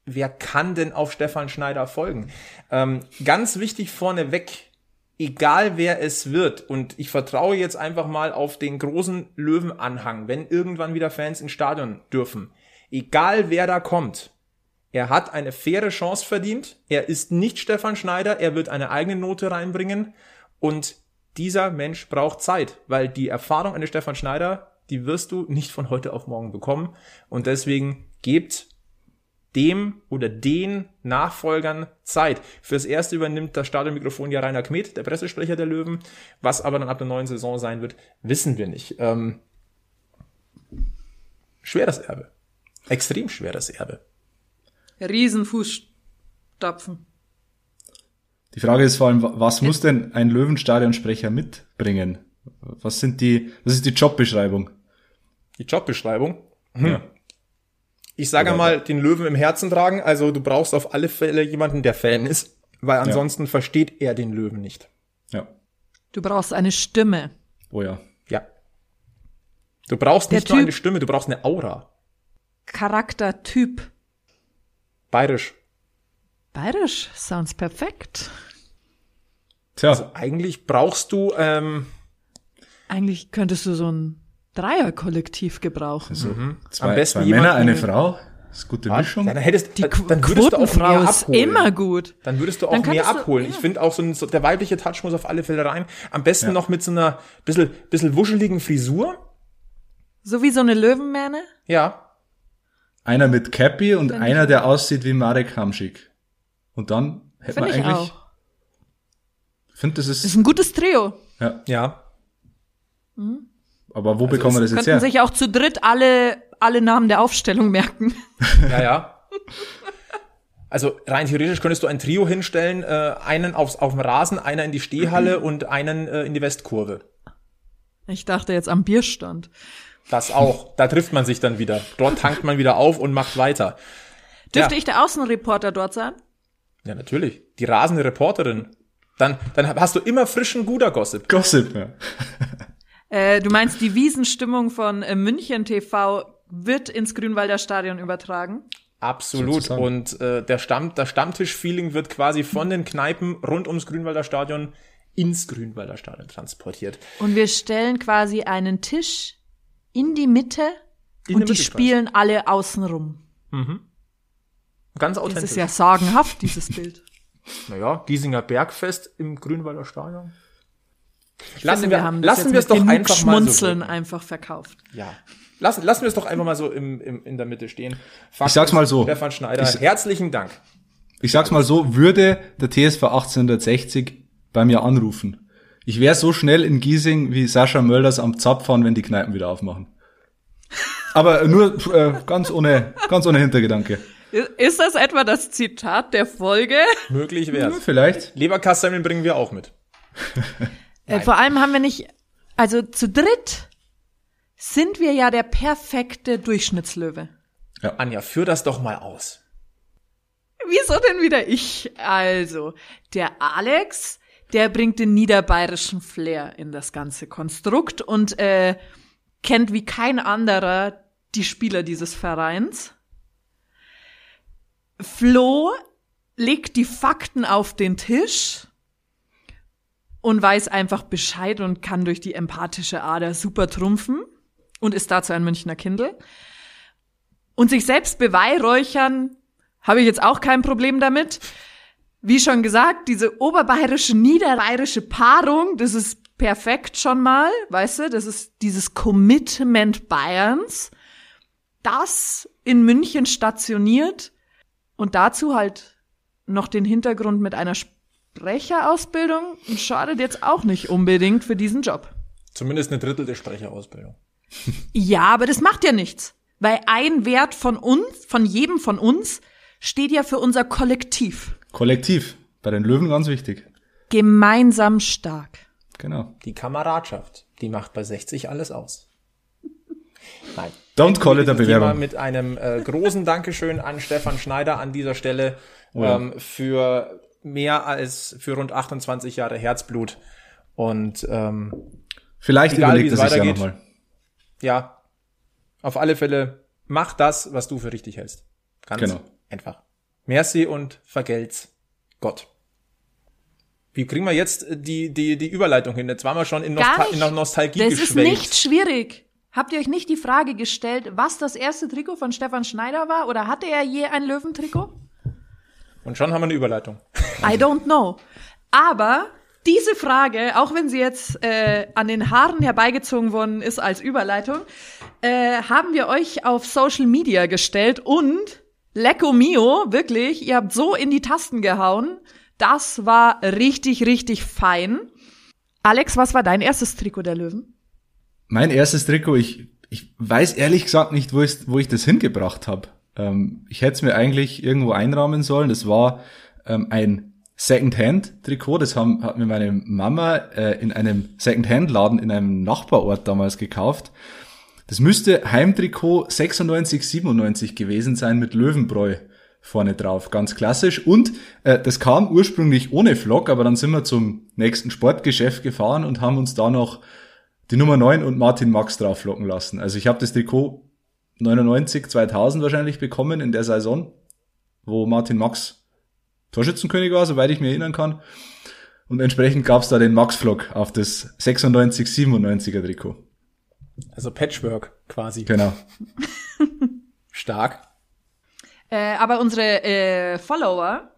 Wer kann denn auf Stefan Schneider folgen? Ähm, ganz wichtig vorneweg, egal wer es wird, und ich vertraue jetzt einfach mal auf den großen Löwenanhang, wenn irgendwann wieder Fans ins Stadion dürfen. Egal wer da kommt, er hat eine faire Chance verdient. Er ist nicht Stefan Schneider. Er wird eine eigene Note reinbringen. Und dieser Mensch braucht Zeit, weil die Erfahrung eines Stefan Schneider, die wirst du nicht von heute auf morgen bekommen. Und deswegen gebt dem oder den Nachfolgern Zeit. Fürs erste übernimmt das Stadionmikrofon ja Rainer Kmet, der Pressesprecher der Löwen. Was aber dann ab der neuen Saison sein wird, wissen wir nicht. Ähm, schweres Erbe. Extrem schweres Erbe. Riesenfußstapfen. Die Frage ist vor allem, was muss denn ein Löwenstadionsprecher mitbringen? Was sind die, was ist die Jobbeschreibung? Die Jobbeschreibung. Hm. Ja. Ich sage Oder- mal, den Löwen im Herzen tragen. Also du brauchst auf alle Fälle jemanden, der Fan ist, weil ansonsten versteht er den Löwen nicht. Ja. Du brauchst eine Stimme. Oh ja. Ja. Du brauchst Der nicht nur Typ- eine Stimme, du brauchst eine Aura. Charaktertyp. Bayerisch. Bayerisch, sounds perfekt. Tja, Eigentlich brauchst du, ähm, Eigentlich könntest du so ein Dreierkollektiv gebrauchen. so zwei, am besten zwei Männer, eine Frau. Das ist gute Mischung. ja, dann hättest Die Qu dann würdest du auch mehr ist abholen. immer gut. Dann würdest du auch mehr könntest du- abholen. ja. Ich finde auch so, ein, so der weibliche Touch muss auf alle Fälle rein. Am besten noch mit so einer bisschen, bisschen wuscheligen Frisur. So wie so eine Löwenmähne. Ja. Einer mit Cappy und einer, der aussieht wie Marek Hamschik. Und dann hätte man Finde ich eigentlich, auch. ich finde, das Ist ist, ein gutes Trio. ja. Ja. Aber wo bekommen wir das jetzt Könnten her? sich auch zu dritt alle, alle Namen der Aufstellung merken. Ja, ja. Also rein theoretisch könntest du ein Trio hinstellen, äh, einen aufs, auf dem Rasen, einer in die Stehhalle und einen äh, in die Westkurve. Ich dachte jetzt am Bierstand. Das auch. Da trifft man sich dann wieder. Dort tankt man wieder auf und macht weiter. Dürfte Ja. ich der Außenreporter dort sein? Ja, natürlich. Die rasende Reporterin. Dann, dann hast du immer frischen Guder-Gossip. Gossip, ja. Äh, du meinst, die Wiesenstimmung von äh, München TV wird ins Grünwalder Stadion übertragen? Absolut. Sozusagen. Und äh, der Stamm, das Stammtisch-Feeling wird quasi von den Kneipen rund ums Grünwalder Stadion ins Grünwalder Stadion transportiert. Und wir stellen quasi einen Tisch in die Mitte In und der die Mitte spielen alle außenrum. Ganz Das authentisch. ist ja sagenhaft, dieses Bild. Naja, Giesinger Bergfest im Grünwalder Stadion. Ich Lassen finde, wir, haben das lassen wir es doch einfach mal so. Schmunzeln einfach verkauft. Ja. Lassen, lassen wir es doch einfach mal so im, im, in der Mitte stehen. Fakt Ich sag's mal so. Stefan Schneider, Ich- herzlichen Dank. Ich sag's mal so, würde der TSV 1860 bei mir anrufen. Ich wäre so schnell in Giesing wie Sascha Mölders am Zapf fahren, wenn die Kneipen wieder aufmachen. Aber nur äh, ganz ohne, ganz ohne Hintergedanke. Ist das etwa das Zitat der Folge? Möglich Ja, wär's. vielleicht. Leberkassemmeln bringen wir auch mit. Äh, vor allem haben wir nicht, also zu dritt sind wir ja der perfekte Durchschnittslöwe. Anja, führ das doch mal aus. Wieso denn wieder ich? Also, der Alex, der bringt den niederbayerischen Flair in das ganze Konstrukt und äh, kennt wie kein anderer die Spieler dieses Vereins. Flo legt die Fakten auf den Tisch und weiß einfach Bescheid und kann durch die empathische Ader super trumpfen und ist dazu ein Münchner Kindl. Und sich selbst beweihräuchern habe ich jetzt auch kein Problem damit. Wie schon gesagt, diese oberbayerische, niederbayerische Paarung, das ist perfekt schon mal, weißt du, das ist dieses Commitment Bayerns, das in München stationiert und dazu halt noch den Hintergrund mit einer Sprecherausbildung schadet jetzt auch nicht unbedingt für diesen Job. Zumindest eine Drittel der Sprecherausbildung. Ja, aber das macht ja nichts. Weil ein Wert von uns, von jedem von uns, steht ja für unser Kollektiv. Kollektiv. Bei den Löwen ganz wichtig. Gemeinsam stark. Genau. Die Kameradschaft. die macht bei 60 alles aus. Nein. Don't call it a Bewerbung. Mit einem äh, großen Dankeschön an Stefan Schneider an dieser Stelle Oh ja. ähm, für mehr als für rund 28 Jahre Herzblut. Und ähm, Vielleicht Egal, wie überlegt es er sich ja weitergeht. nochmal. ja, auf alle Fälle mach das, was du für richtig hältst. Ganz Genau. einfach. Merci und vergelt's Gott. Wie kriegen wir jetzt die, die, die Überleitung hin? Jetzt waren wir schon in, Nostal in der Nostalgie Das ist geschwelgt. nicht schwierig. Habt ihr euch nicht die Frage gestellt, was das erste Trikot von Stefan Schneider war? Oder hatte er je ein Löwentrikot? Und schon haben wir eine Überleitung. I don't know. Aber diese Frage, auch wenn sie jetzt äh, an den Haaren herbeigezogen worden ist als Überleitung, äh, haben wir euch auf Social Media gestellt und Lecco Mio, wirklich, ihr habt so in die Tasten gehauen. Das war richtig, richtig fein. Alex, was war dein erstes Trikot der Löwen? Mein erstes Trikot, ich, ich weiß ehrlich gesagt nicht, wo ich, wo ich das hingebracht habe. Ähm, ich hätte es mir eigentlich irgendwo einrahmen sollen. Das war ähm, ein Secondhand-Trikot. Das haben, hat mir meine Mama äh, in einem Secondhand-Laden in einem Nachbarort damals gekauft. Das müsste Heimtrikot 96, 97 gewesen sein mit Löwenbräu vorne drauf, ganz klassisch. Und äh, das kam ursprünglich ohne Flock, aber dann sind wir zum nächsten Sportgeschäft gefahren und haben uns da noch die Nummer 9 und Martin Max drauflocken lassen. Also ich habe das Trikot 99, 2000 wahrscheinlich bekommen in der Saison, wo Martin Max Torschützenkönig war, soweit ich mir erinnern kann. Und entsprechend gab's da den Max-Flock auf das 96, 97er Trikot. Also Patchwork quasi. Genau. Stark. Äh, aber unsere äh, Follower,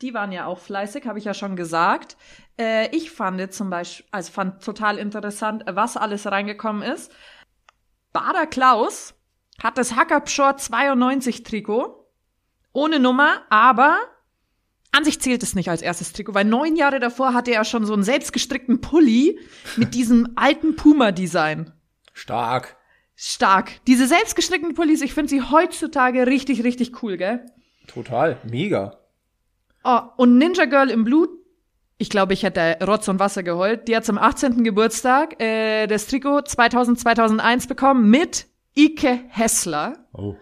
die waren ja auch fleißig, habe ich ja schon gesagt. Äh, ich fand zum Beispiel, also fand total interessant, was alles reingekommen ist. Bader Klaus hat das Hackerpschor 92 Trikot. Ohne Nummer, aber an sich zählt es nicht als erstes Trikot, weil neun Jahre davor hatte er schon so einen selbstgestrickten Pulli mit diesem alten Puma-Design. Stark. Stark. Diese selbstgestrickten Pullis, ich finde sie heutzutage richtig, richtig cool, gell? Total. Mega. Oh, und Ninja Girl im Blut, ich glaube, ich hätte Rotz und Wasser geheult. Die hat zum 18. Geburtstag äh, das Trikot 2000, 2001 bekommen mit Ike Hessler. Oh.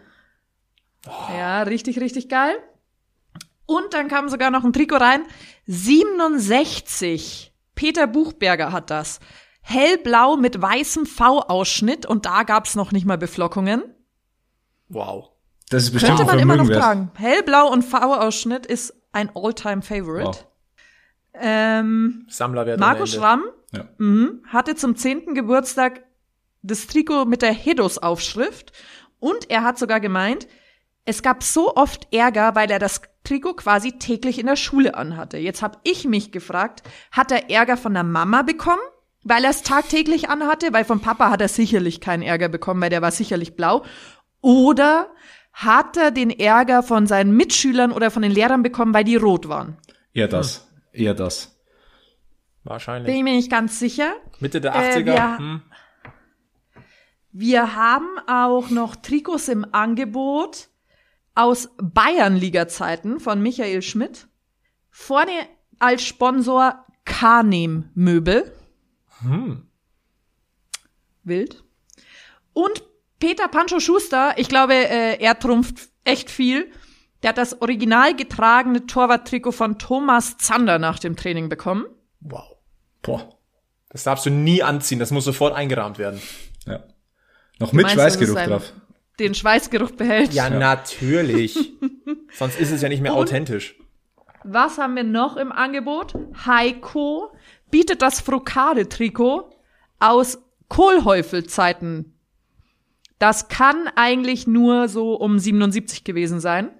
Ja, richtig, richtig geil. Und dann kam sogar noch ein Trikot rein. 67. Peter Buchberger hat das. Hellblau mit weißem V-Ausschnitt und da gab's noch nicht mal Beflockungen. Wow. Das ist bestimmt Könnte ein man immer noch tragen. Hellblau und V-Ausschnitt ist ein All-Time-Favorite. Wow. Ähm, Sammlerwert. Marco ohne Ende. Schramm Ja. mhm, hatte zum 10. Geburtstag das Trikot mit der Hedos-Aufschrift und er hat sogar gemeint, es gab so oft Ärger, weil er das Trikot quasi täglich in der Schule anhatte. Jetzt habe ich mich gefragt, hat er Ärger von der Mama bekommen, weil er es tagtäglich anhatte? Weil vom Papa hat er sicherlich keinen Ärger bekommen, weil der war sicherlich blau. Oder hat er den Ärger von seinen Mitschülern oder von den Lehrern bekommen, weil die rot waren? Eher das. Eher das. Wahrscheinlich. Bin ich mir nicht ganz sicher. Mitte der Äh, 80er. ja. hm. Wir haben auch noch Trikots im Angebot aus Bayernliga-Zeiten von Michael Schmidt. Vorne als Sponsor Carnem Möbel. Wild. Und Peter Pancho Schuster, ich glaube, äh, er trumpft echt viel. Der hat das original getragene Torwarttrikot von Thomas Zander nach dem Training bekommen. Wow. Boah. Das darfst du nie anziehen. Das muss sofort eingerahmt werden. Ja. Noch mit meinst, Schweißgeruch drauf. Den Schweißgeruch behält. Ja, natürlich. Sonst ist es ja nicht mehr authentisch. Was haben wir noch im Angebot? Heiko bietet das Frokade-Trikot aus Kohlhäufel-Zeiten. Das kann eigentlich nur so um 77 gewesen sein.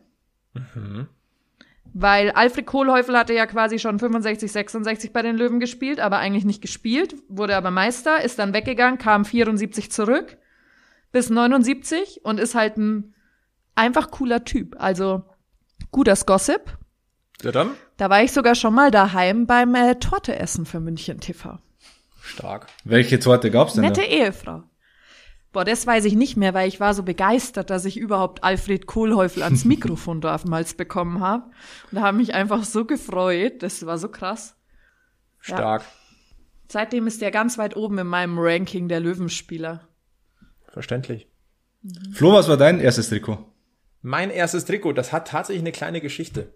Weil Alfred Kohlhäufel hatte ja quasi schon 65, 66 bei den Löwen gespielt, aber eigentlich nicht gespielt, wurde aber Meister, ist dann weggegangen, kam 74 zurück bis 79 und ist halt ein einfach cooler Typ. Also guter Gossip. Ja, dann Da war ich sogar schon mal daheim beim äh, Torteessen für München TV. stark. Welche Torte gab's denn Nette da? Ehefrau. Boah, das weiß ich nicht mehr, weil ich war so begeistert, dass ich überhaupt Alfred Kohlhäufel ans Mikrofon damals bekommen habe. Und da habe mich einfach so gefreut. Das war so krass. Stark. Seitdem ist der ganz weit oben in meinem Ranking der Löwenspieler. Verständlich. Flo, was war dein erstes Trikot? Mein erstes Trikot, das hat tatsächlich eine kleine Geschichte.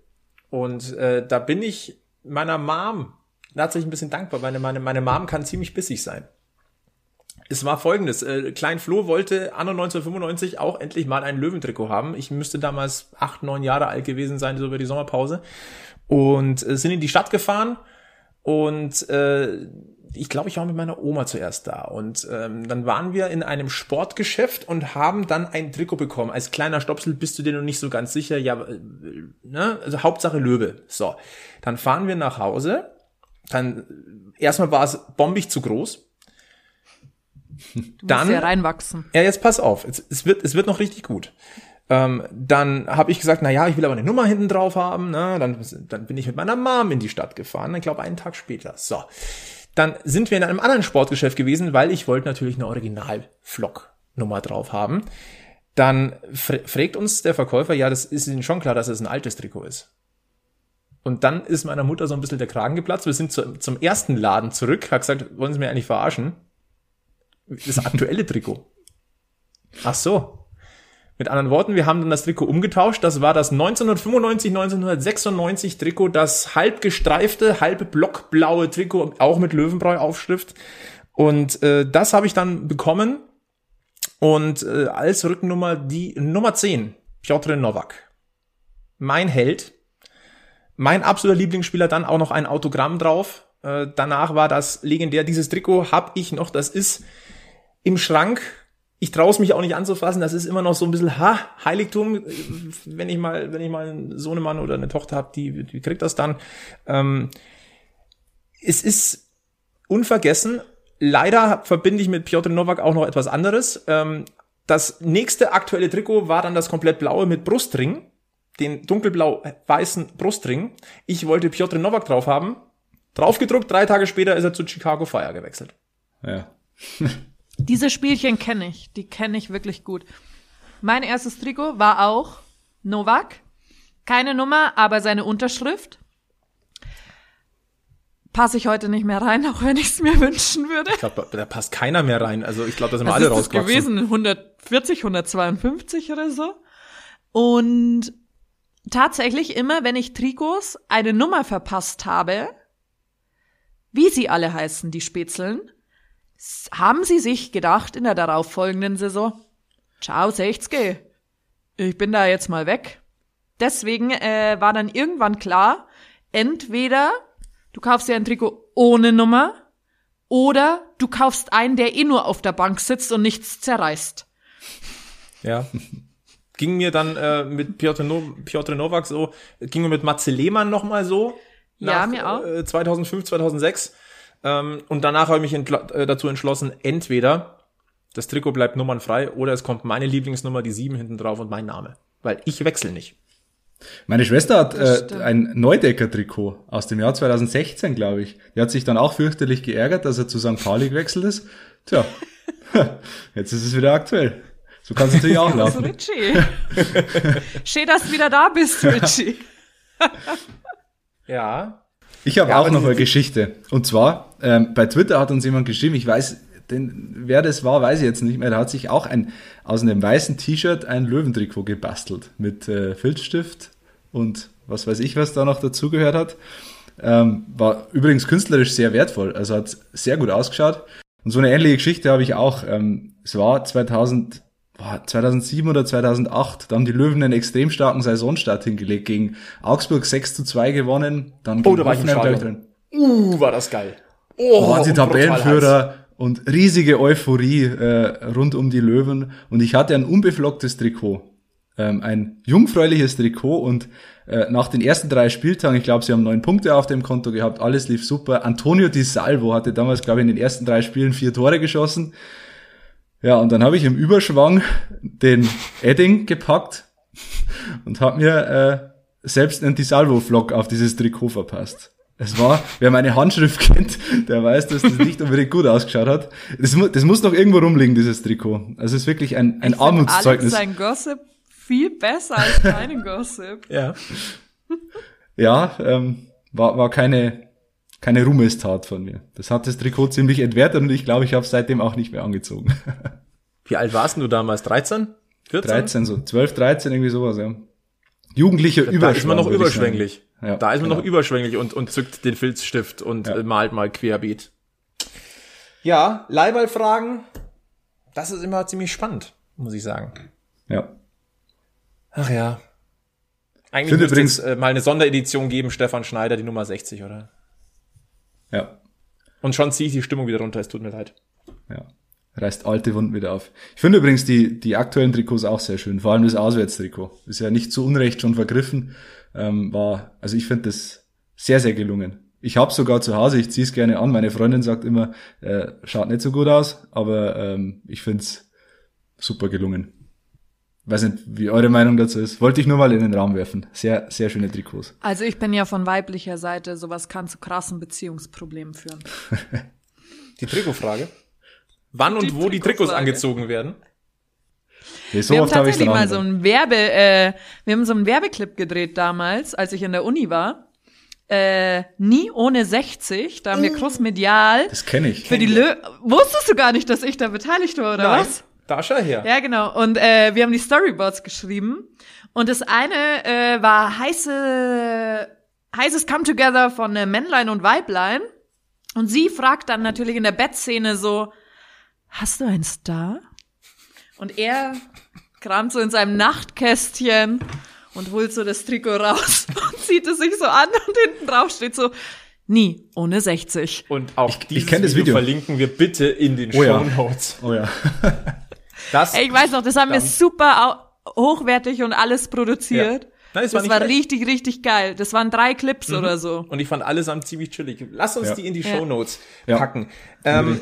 Und äh, da bin ich meiner Mom tatsächlich ein bisschen dankbar, weil meine, meine Mom kann ziemlich bissig sein. Es war folgendes, äh, Klein Flo wollte anno 1995 auch endlich mal ein Löwentrikot haben. Ich müsste damals acht, neun Jahre alt gewesen sein, so über die Sommerpause. Und äh, sind in die Stadt gefahren und äh, ich glaube, ich war mit meiner Oma zuerst da. Und ähm, dann waren wir in einem Sportgeschäft und haben dann ein Trikot bekommen. Als kleiner Stopsel bist du dir noch nicht so ganz sicher. Ja, äh, ne? Also Hauptsache Löwe. So, dann fahren wir nach Hause. Dann erstmal war es bombig zu groß. Du Dann- musst ja reinwachsen. Ja, jetzt pass auf, es, es, wird, es wird noch richtig gut. Ähm, dann habe ich gesagt, na ja, ich will aber eine Nummer hinten drauf haben. Ne? Dann, dann bin ich mit meiner Mom in die Stadt gefahren. Ich glaube, einen Tag später. So. Dann sind wir in einem anderen Sportgeschäft gewesen, weil ich wollte natürlich eine Original-Flock-Nummer drauf haben. Dann fr fragt uns der Verkäufer, ja, das ist Ihnen schon klar, dass es ein altes Trikot ist. Und dann ist meiner Mutter so ein bisschen der Kragen geplatzt. Wir sind zu, zum ersten Laden zurück, hat gesagt, wollen Sie mir eigentlich verarschen? Das aktuelle Trikot. Ach so. Mit anderen Worten, wir haben dann das Trikot umgetauscht. Das war das 1995, 1996 Trikot, das halb gestreifte, halb blockblaue Trikot, auch mit Löwenbräu-Aufschrift. Und äh, das habe ich dann bekommen. Und äh, als Rückennummer die Nummer 10, Piotr Nowak. Mein Held. Mein absoluter Lieblingsspieler, dann auch noch ein Autogramm drauf. Äh, danach war das legendär. Dieses Trikot habe ich noch. Das ist im Schrank. Ich traue es mich auch nicht anzufassen. Das ist immer noch so ein bisschen ha Heiligtum. Wenn ich mal, wenn ich mal einen Sohnemann oder eine Tochter habe, die, die kriegt das dann. Ähm, es ist unvergessen. Leider verbinde ich mit Piotr Nowak auch noch etwas anderes. Ähm, das nächste aktuelle Trikot war dann das komplett blaue mit Brustring, den dunkelblau-weißen Brustring. Ich wollte Piotr Nowak drauf haben. Draufgedruckt, drei Tage später ist er zu Chicago Fire gewechselt. Ja. Diese Spielchen kenne ich. Die kenne ich wirklich gut. Mein erstes Trikot war auch Novak. Keine Nummer, aber seine Unterschrift. Passe ich heute nicht mehr rein, auch wenn ich es mir wünschen würde. Ich glaube, da passt keiner mehr rein. Also ich glaube, da sind wir alle ist das rausgewachsen. gewesen? 140, 152 oder so. Und tatsächlich immer, wenn ich Trikots eine Nummer verpasst habe, wie sie alle heißen, die Spätzeln, haben sie sich gedacht in der darauffolgenden Saison, ciao 60, ich bin da jetzt mal weg. Deswegen äh, war dann irgendwann klar, entweder du kaufst dir ein Trikot ohne Nummer oder du kaufst einen, der eh nur auf der Bank sitzt und nichts zerreißt. Ja. Ging mir dann äh, mit Piotr, no Piotr Nowak so, ging mir mit Matze Lehmann noch mal so. Ja, mir auch. Äh, 2005, 2006. Ähm, und danach habe ich mich entl äh, dazu entschlossen, entweder das Trikot bleibt nummernfrei oder es kommt meine Lieblingsnummer, die 7 hinten drauf und mein Name. Weil ich wechsle nicht. Meine Schwester hat äh, ein Neudecker-Trikot aus dem Jahr 2016, glaube ich. Die hat sich dann auch fürchterlich geärgert, dass er zu St. Pauli gewechselt ist. Tja, jetzt ist es wieder aktuell. So kann es natürlich auch Also laufen. Richie. Schön, dass du wieder da bist, Richie. Ja. Ich habe Ja, auch noch eine Geschichte. Und zwar, ähm, bei Twitter hat uns jemand geschrieben, ich weiß, denn, wer das war, weiß ich jetzt nicht mehr. Da hat sich auch ein, aus einem weißen T-Shirt ein Löwentrikot gebastelt. Mit äh, Filzstift und was weiß ich, was da noch dazugehört hat. Ähm, war übrigens künstlerisch sehr wertvoll. Also hat sehr gut ausgeschaut. Und so eine ähnliche Geschichte habe ich auch. Ähm, es war 2000, boah, 2007 oder 2008. Da haben die Löwen einen extrem starken Saisonstart hingelegt. Gegen Augsburg 6 zu 2 gewonnen. Dann Oh, da war Hoffenheim, glaub Stadion. Uh, war das geil. Oh, waren sie brutal heiß. Tabellenführer und riesige Euphorie äh, rund um die Löwen. Und ich hatte ein unbeflocktes Trikot. Ähm, ein jungfräuliches Trikot und äh, nach den ersten drei Spieltagen, ich glaube, sie haben neun Punkte auf dem Konto gehabt, alles lief super. Antonio Di Salvo hatte damals, glaube ich, in den ersten drei Spielen vier Tore geschossen. Ja, und dann habe ich im Überschwang den Edding gepackt und habe mir äh, selbst einen Di Salvo-Vlog auf dieses Trikot verpasst. Es war, wer meine Handschrift kennt, der weiß, dass das nicht unbedingt gut ausgeschaut hat. Das, mu das muss noch irgendwo rumliegen, dieses Trikot. Also es ist wirklich ein, ein Ich find Alex Armutszeugnis. sein Gossip viel besser als deinen Gossip. Ja. Ja, ähm, war, war keine keine Ruhmestat von mir. Das hat das Trikot ziemlich entwertet und ich glaube, ich habe es seitdem auch nicht mehr angezogen. Wie alt warst du damals? 13? 14? 13, so 12, 13, irgendwie sowas, ja. Jugendliche da Da ist man noch überschwänglich. Ja, da ist man genau. noch überschwänglich und, und zückt den Filzstift und ja. malt mal querbeet. Ja, Leihballfragen, das ist immer ziemlich spannend, muss ich sagen. Ja. Ach ja. Eigentlich müsste übrigens, es äh, mal eine Sonderedition geben, Stefan Schneider, die Nummer 60, oder? Ja. Und schon ziehe ich die Stimmung wieder runter, es tut mir leid. Ja. Reißt alte Wunden wieder auf. Ich finde übrigens die, die aktuellen Trikots auch sehr schön, vor allem das Auswärtstrikot. Ist ja nicht zu Unrecht schon vergriffen. Ähm, war, also ich finde das sehr, sehr gelungen. Ich habe sogar zu Hause, ich ziehe es gerne an. Meine Freundin sagt immer, äh, schaut nicht so gut aus, aber ähm, ich finde es super gelungen. Weiß nicht, wie eure Meinung dazu ist. Wollte ich nur mal in den Raum werfen. Sehr, sehr schöne Trikots. Also ich bin ja von weiblicher Seite, sowas kann zu krassen Beziehungsproblemen führen. die Trikotfrage? Wann und die wo die Trikots angezogen werden? Nee, so wir haben tatsächlich hab mal so ein Werbe, äh, wir haben so einen Werbeclip gedreht damals, als ich in der Uni war. Äh, nie ohne 60, da haben wir crossmedial. Das kenne ich. Für die Lö Wusstest du gar nicht, dass ich da beteiligt war, oder Nein. was? Da schau her. Ja, genau. Und äh, wir haben die Storyboards geschrieben. Und das eine äh, war heiße, heißes Come Together von äh, Männlein und Weiblein. Und sie fragt dann natürlich in der Bettszene so, hast du einen Star? Und er kramt so in seinem Nachtkästchen und holt so das Trikot raus und zieht es sich so an und hinten drauf steht so, nie ohne 60. Und auch ich, dieses ich das Video, verlinken wir bitte in den oh Show Notes. Ja. Oh ja. das, ich weiß noch, das haben wir super hochwertig und alles produziert. Ja. Nein, das, das war, war richtig, richtig geil. Das waren drei Clips mhm. oder so. Und ich fand allesamt ziemlich chillig. Lass uns ja. die in die Show Notes packen. Ähm,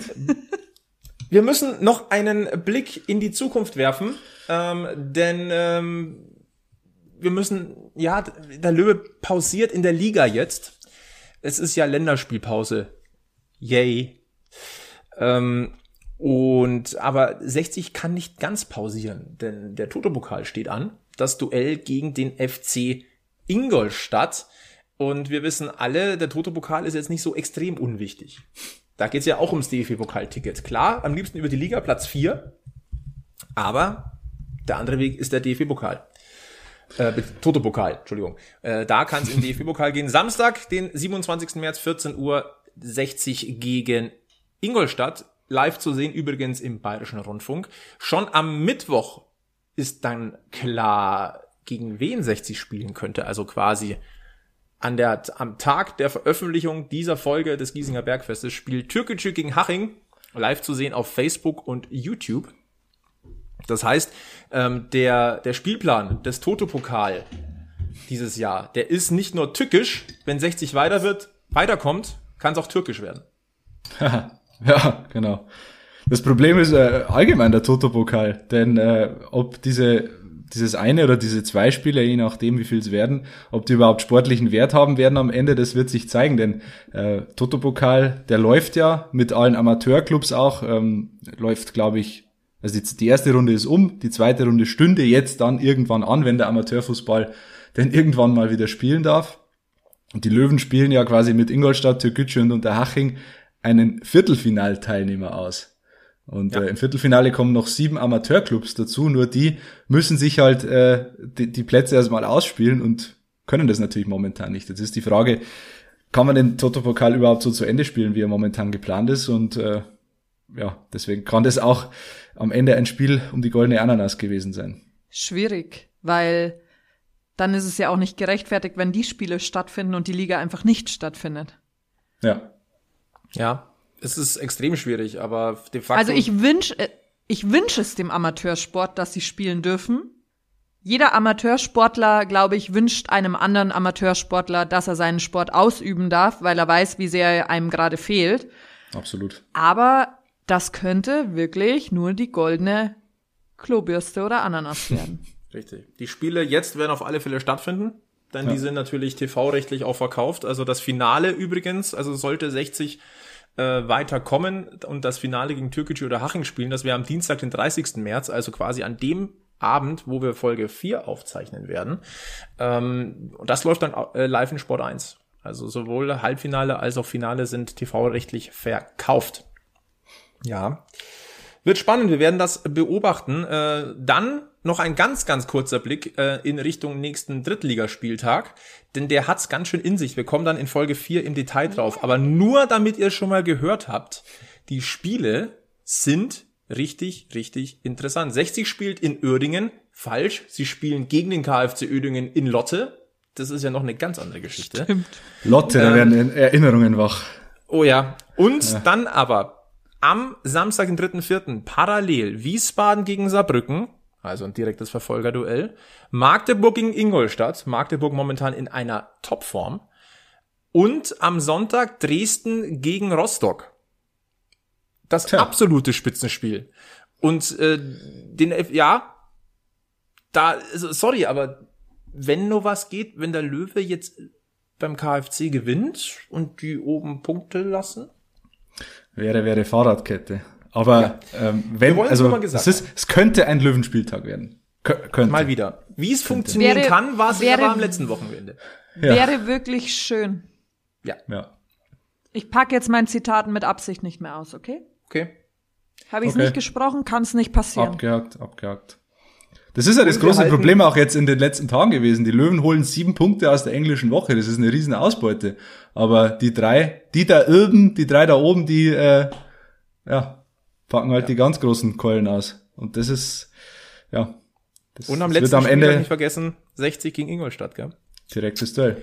wir müssen noch einen Blick in die Zukunft werfen, ähm, denn ähm, wir müssen, ja, der Löwe pausiert in der Liga jetzt. Es ist ja Länderspielpause. Yay. Ähm, und aber 60 kann nicht ganz pausieren, denn der Toto-Pokal steht an. Das Duell gegen den FC Ingolstadt. Und wir wissen alle, der Toto-Pokal ist jetzt nicht so extrem unwichtig. Da geht's ja auch ums DFB-Pokalticket. Klar, am liebsten über die Liga, Platz 4. Aber der andere Weg ist der DFB-Pokal. Äh, Toto-Pokal, Entschuldigung. Äh, da kann es im DFB-Pokal gehen. Samstag, den 27. März, 14 Uhr 60 gegen Ingolstadt. Live zu sehen, übrigens im Bayerischen Rundfunk. Schon am Mittwoch ist dann klar, gegen wen 60 spielen könnte. Also quasi an der, am Tag der Veröffentlichung dieser Folge des Giesinger Bergfestes spielt Türkgücü gegen Haching live zu sehen auf Facebook und YouTube. Das heißt, ähm, der, der Spielplan des Toto-Pokal dieses Jahr, der ist nicht nur tückisch, wenn 60 weiter wird, weiterkommt, kann es auch türkisch werden. ja, genau. Das Problem ist äh, allgemein der Toto-Pokal, denn äh, ob diese dieses eine oder diese zwei Spieler, je nachdem wie viel es werden, ob die überhaupt sportlichen Wert haben werden am Ende, das wird sich zeigen, denn äh, Toto-Pokal, der läuft ja mit allen Amateurclubs auch, ähm, läuft glaube ich, also die, die erste Runde ist um, die zweite Runde stünde jetzt dann irgendwann an, wenn der Amateurfußball denn irgendwann mal wieder spielen darf. Und die Löwen spielen ja quasi mit Ingolstadt, Türkgücü und Unterhaching einen Viertelfinalteilnehmer aus. Und ja. äh, im Viertelfinale kommen noch sieben Amateurclubs dazu, nur die müssen sich halt äh, die, die Plätze erstmal ausspielen und können das natürlich momentan nicht. Jetzt ist die Frage, kann man den Toto-Pokal überhaupt so zu Ende spielen, wie er momentan geplant ist? Und äh, ja, deswegen kann das auch am Ende ein Spiel um die goldene Ananas gewesen sein. Schwierig, weil dann ist es ja auch nicht gerechtfertigt, wenn die Spiele stattfinden und die Liga einfach nicht stattfindet. Ja. Ja, es ist extrem schwierig, aber de facto. Also ich wünsche äh, ich wünsche es dem Amateursport, dass sie spielen dürfen. Jeder Amateursportler, glaube ich, wünscht einem anderen Amateursportler, dass er seinen Sport ausüben darf, weil er weiß, wie sehr er einem gerade fehlt. Absolut. Aber das könnte wirklich nur die goldene Klobürste oder Ananas werden. Richtig. Die Spiele jetzt werden auf alle Fälle stattfinden, denn ja. die sind natürlich TV-rechtlich auch verkauft. Also das Finale übrigens, also sollte 60 äh, weiterkommen und das Finale gegen Türkgücü oder Haching spielen. Das wäre am Dienstag, den 30. März, also quasi an dem Abend, wo wir Folge 4 aufzeichnen werden. Ähm, das läuft dann äh, live in Sport 1. Also sowohl Halbfinale als auch Finale sind TV-rechtlich verkauft. Ja. Wird spannend, wir werden das beobachten. Äh, dann noch ein ganz, ganz kurzer Blick äh, in Richtung nächsten Drittligaspieltag, denn der hat's ganz schön in sich. Wir kommen dann in Folge 4 im Detail drauf. Aber nur damit ihr schon mal gehört habt, die Spiele sind richtig, richtig interessant. 60 spielt in Uerdingen, falsch. Sie spielen gegen den KfC Uerdingen in Lotte. Das ist ja noch eine ganz andere Geschichte. Stimmt. Lotte, da Ähm, werden Erinnerungen wach. Oh ja. Und dann aber am Samstag, den 3.4. parallel Wiesbaden gegen Saarbrücken, also ein direktes Verfolgerduell, Magdeburg gegen Ingolstadt, Magdeburg momentan in einer Topform, und am Sonntag Dresden gegen Rostock. Das Tja. absolute Spitzenspiel. Und äh, den, F- ja, da, also, sorry, aber wenn nur was geht, wenn der Löwe jetzt beim KfC gewinnt und die oben Punkte lassen, Wäre, wäre Fahrradkette. Aber ähm, wenn, also nur mal gesagt es, ist, es könnte ein Löwenspieltag werden. Kö könnte. Mal wieder. Wie es funktionieren Wäre- kann, war es wäre- aber am letzten Wochenende. Ja. Wäre wirklich schön. Ja, Ja. Ich packe jetzt mein Zitat mit Absicht nicht mehr aus, okay? okay. Habe ich es Okay. nicht gesprochen, kann es nicht passieren. Abgehakt, abgehakt. Das ist ja das große Problem auch jetzt in den letzten Tagen gewesen. Die Löwen holen sieben Punkte aus der englischen Woche. Das ist eine riesen Ausbeute. Aber die drei, die da oben, die drei da oben, die, äh, ja, packen halt die ganz großen Keulen aus. Und das ist, ja. Das, Und am letzten wird am Ende nicht vergessen, 60 gegen Ingolstadt, gell? direktes Duell.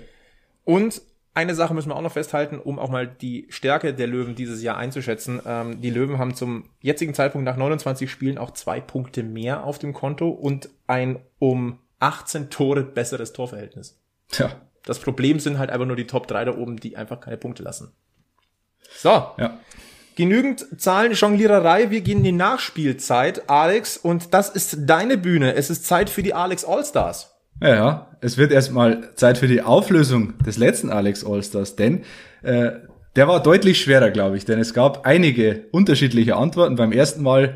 Und eine Sache müssen wir auch noch festhalten, um auch mal die Stärke der Löwen dieses Jahr einzuschätzen. Ähm, die Löwen haben zum jetzigen Zeitpunkt nach 29 Spielen auch zwei Punkte mehr auf dem Konto und ein um 18 Tore besseres Torverhältnis. Tja, Das Problem sind halt einfach nur die Top 3 da oben, die einfach keine Punkte lassen. So, ja. Genügend Zahlen, Jongliererei. Wir gehen in die Nachspielzeit, Alex. Und das ist deine Bühne. Es ist Zeit für die Alex Allstars. Ja, es wird erstmal Zeit für die Auflösung des letzten Alex Allstars, denn äh, der war deutlich schwerer, glaube ich, denn es gab einige unterschiedliche Antworten. Beim ersten Mal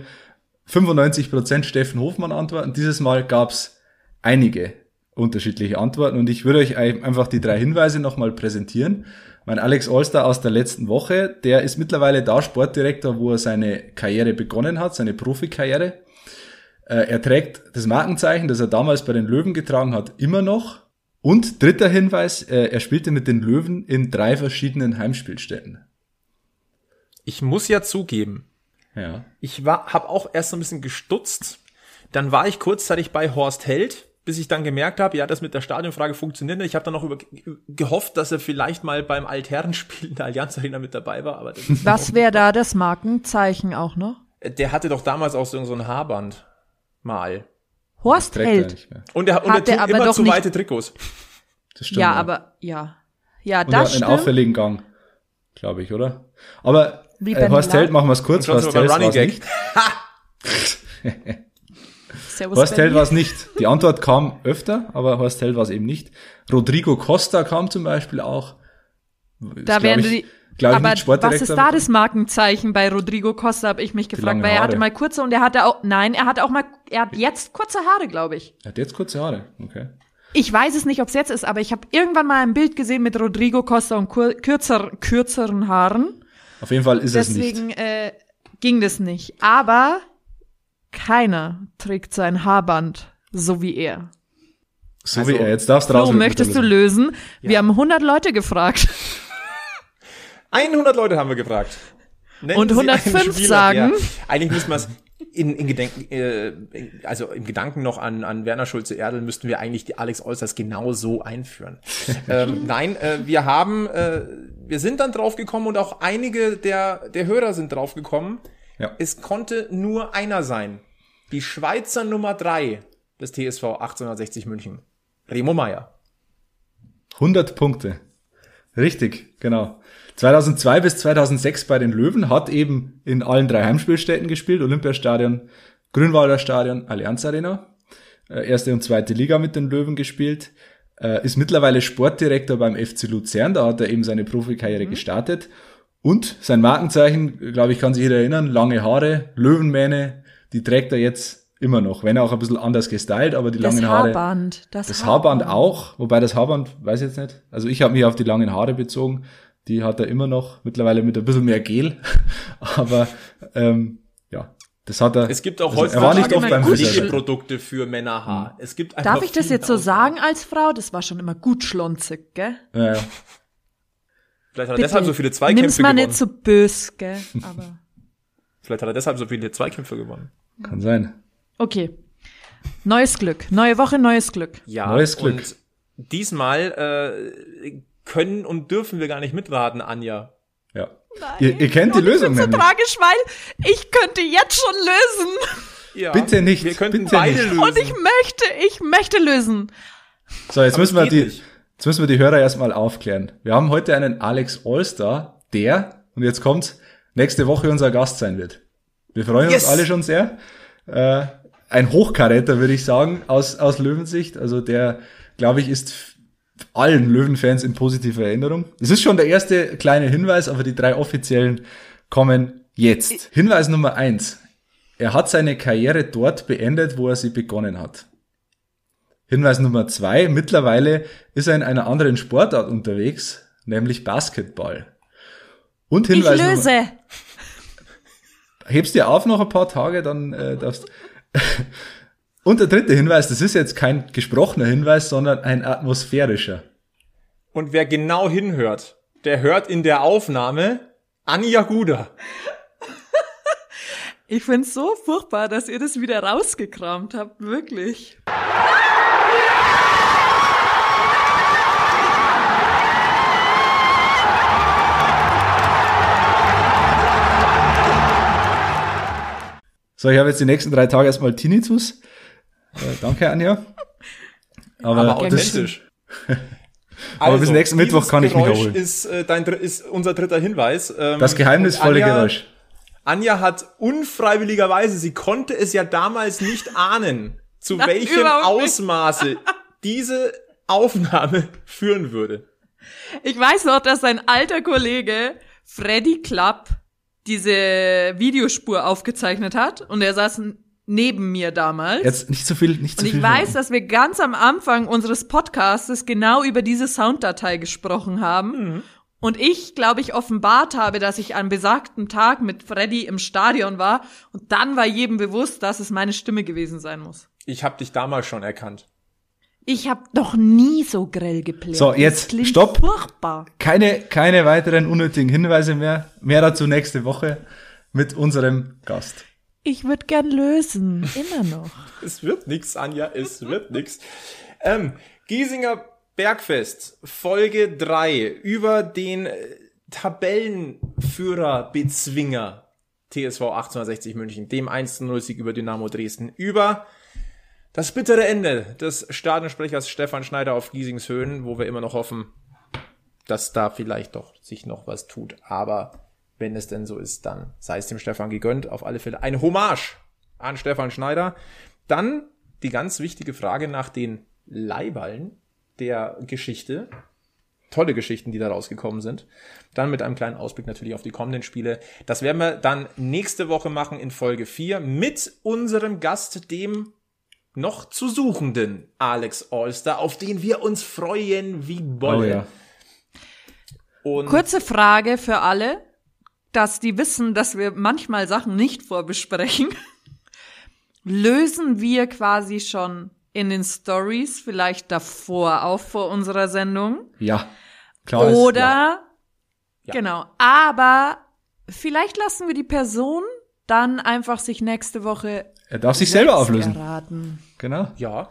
95% Steffen Hofmann Antworten, dieses Mal gab's einige unterschiedliche Antworten und ich würde euch ein- einfach die drei Hinweise nochmal präsentieren. Mein Alex Allstar aus der letzten Woche, der ist mittlerweile da Sportdirektor, wo er seine Karriere begonnen hat, seine Profikarriere. Äh, Er trägt das Markenzeichen, das er damals bei den Löwen getragen hat, immer noch. Und dritter Hinweis, äh, er spielte mit den Löwen in drei verschiedenen Heimspielstätten. Ich muss ja zugeben, Ja. ich war, habe auch erst so ein bisschen gestutzt. Dann war ich kurzzeitig bei Horst Held, bis ich dann gemerkt habe, ja, das mit der Stadionfrage funktioniert nicht. Ich habe dann noch über, gehofft, dass er vielleicht mal beim Altherrenspiel in der Allianz Arena mit dabei war, aber Was wäre da das Markenzeichen auch noch? der hatte doch damals auch so, so ein Haarband mal. Horst er Held. Und er, und Hat er aber immer doch zu weite Trikots. Das stimmt. Ja, aber ja. Ja, Und er hat das einen auffälligen Gang, glaube ich, oder? Aber Wie äh, Horst Held, machen wir es kurz. Horst Held Gag. nicht. Horst Held war es nicht. Die Antwort kam öfter, aber Horst Held war es eben nicht. Rodrigo Costa kam zum Beispiel auch. Da ich, die. Glaub ich, aber nicht Sportdirektor. was ist da das Markenzeichen bei Rodrigo Costa, habe ich mich gefragt, weil er hatte mal kurze und er hatte auch, nein, er hatte auch mal, er hat jetzt kurze Haare, glaube ich. Er hat jetzt kurze Haare. Okay. Ich weiß es nicht, ob es jetzt ist, aber ich habe irgendwann mal ein Bild gesehen mit Rodrigo Costa und kur kürzer, kürzeren Haaren. Auf jeden Fall ist es nicht. Deswegen äh, ging das nicht. Aber keiner trägt sein Haarband so wie er. So Also, wie er. Jetzt darfst du raus. der möchtest du lösen? Wir haben 100 Leute gefragt. 100 Leute haben wir gefragt. Nennen Und Sie einen 105 Spieler, sagen? der- Eigentlich müssen wir es in, in Gedenken, äh, also im Gedanken noch an, an Werner Schulze-Erdel müssten wir eigentlich die Alex Olsters genau so einführen. ähm, nein, äh, wir haben, äh, wir sind dann draufgekommen und auch einige der, der Hörer sind draufgekommen. Ja. Es konnte nur einer sein. Die Schweizer Nummer drei des TSV 1860 München. Remo Meier. 100 Punkte. Richtig, genau. 2002 bis 2006 bei den Löwen, hat eben in allen drei Heimspielstätten gespielt, Olympiastadion, Grünwalder Stadion, Allianz Arena, äh, erste und zweite Liga mit den Löwen gespielt, äh, ist mittlerweile Sportdirektor beim FC Luzern, da hat er eben seine Profikarriere gestartet und sein Markenzeichen, glaube ich, kann sich jeder erinnern, lange Haare, Löwenmähne, die trägt er jetzt Immer noch, wenn auch ein bisschen anders gestylt, aber die Das langen Haare. Haarband. Das, Das Haarband auch, wobei das Haarband, weiß ich jetzt nicht. Also ich habe mich auf die langen Haare bezogen. Die hat er immer noch, mittlerweile mit ein bisschen mehr Gel. Aber ähm, ja, das hat er. Es gibt auch also, heutzutage war nicht immer oft beim gut Friseur. Pflegeprodukte für Männerhaar. Es gibt einfach Darf ich das jetzt so sagen als Frau? Das war schon immer gut schlonzig, gell? Ja, ja. Vielleicht hat er deshalb so viele Zweikämpfe Nimm's mal gewonnen. nicht so bös, gell? Aber Vielleicht hat er deshalb so viele Zweikämpfe gewonnen. Kann sein. okay. Neues Glück. Neue Woche, neues Glück. Ja, Neues Glück. und diesmal äh, können und dürfen wir gar nicht mitraten, Anja. Ja. Ihr, ihr kennt die Lösung Ich bin so tragisch, weil ich könnte jetzt schon lösen. Ja, Bitte nicht, Wir könnten bitte beide nicht. lösen. Und ich möchte, ich möchte lösen. So, jetzt Aber müssen wir die, nicht. jetzt müssen wir die Hörer erstmal aufklären. Wir haben heute einen Alex Allstar, der, und jetzt kommt's, nächste Woche unser Gast sein wird. Wir freuen Yes. uns alle schon sehr. Äh, ein Hochkaräter, würde ich sagen, aus, aus Löwensicht. Also der, glaube ich, ist allen Löwenfans in positiver Erinnerung. Es ist schon der erste kleine Hinweis, aber die drei offiziellen kommen jetzt. Hinweis Nummer eins. Er hat seine Karriere dort beendet, wo er sie begonnen hat. Hinweis Nummer zwei. Mittlerweile ist er in einer anderen Sportart unterwegs, nämlich Basketball. Und Ich Hinweis Nummer, löse. hebst dir auf noch ein paar Tage, dann äh, darfst. Und der dritte Hinweis, das ist jetzt kein gesprochener Hinweis, sondern ein atmosphärischer. Und wer genau hinhört, der hört in der Aufnahme Anja Guder. Ich find's so furchtbar, dass ihr das wieder rausgekramt habt, wirklich. So, ich habe jetzt die nächsten drei Tage erstmal Tinnitus. Äh, danke, Anja. Aber, Aber das, authentisch. Aber bis nächsten Mittwoch kann ich mich Geräusch erholen. Ist, äh, dein, ist unser dritter Hinweis. Ähm, das geheimnisvolle Anja, Geräusch. Anja hat unfreiwilligerweise, sie konnte es ja damals nicht ahnen, zu Nein, welchem. Ausmaße diese Aufnahme führen würde. Ich weiß noch, dass sein alter Kollege Freddy Klapp diese Videospur aufgezeichnet hat und er saß neben mir damals. Jetzt nicht so viel, nicht so und viel. ich weiß, verraten. dass wir ganz am Anfang unseres Podcastes genau über diese Sounddatei gesprochen haben. Und ich, glaube ich, offenbart habe, dass ich an besagten Tag mit Freddy im Stadion war. Und dann war jedem bewusst, dass es meine Stimme gewesen sein muss. Ich habe dich damals schon erkannt. Ich habe noch nie so grell geplärt. So, jetzt, stopp. Furchtbar. keine, keine weiteren unnötigen Hinweise mehr. Mehr dazu nächste Woche mit unserem Gast. Ich würde gern lösen. Immer noch. Es wird nix, Anja, es wird nix. Ähm, Giesinger Bergfest, Folge 3, über den äh, Tabellenführer Bezwinger TSV 1860 München, dem 1-0-Sieg über Dynamo Dresden, über das bittere Ende des Stadionsprechers Stefan Schneider auf Giesings Höhen, wo wir immer noch hoffen, dass da vielleicht doch sich noch was tut. Aber wenn es denn so ist, dann sei es dem Stefan gegönnt. Auf alle Fälle eine Hommage an Stefan Schneider. Dann die ganz wichtige Frage nach den Leihballen der Geschichte. Tolle Geschichten, die da rausgekommen sind. Dann mit einem kleinen Ausblick natürlich auf die kommenden Spiele. Das werden wir dann nächste Woche machen in Folge 4 mit unserem Gast, dem noch zu suchenden Alex Allstar, auf den wir uns freuen wie Bolle. Oh ja. Und Kurze Frage für alle, dass die wissen, dass wir manchmal Sachen nicht vorbesprechen. Lösen wir quasi schon in den Stories vielleicht davor auf vor unserer Sendung? Ja. Klar ist, Oder, ja. Ja. genau, aber vielleicht lassen wir die Person dann einfach sich nächste Woche Er darf sich selber auflösen. erraten. Genau. ja,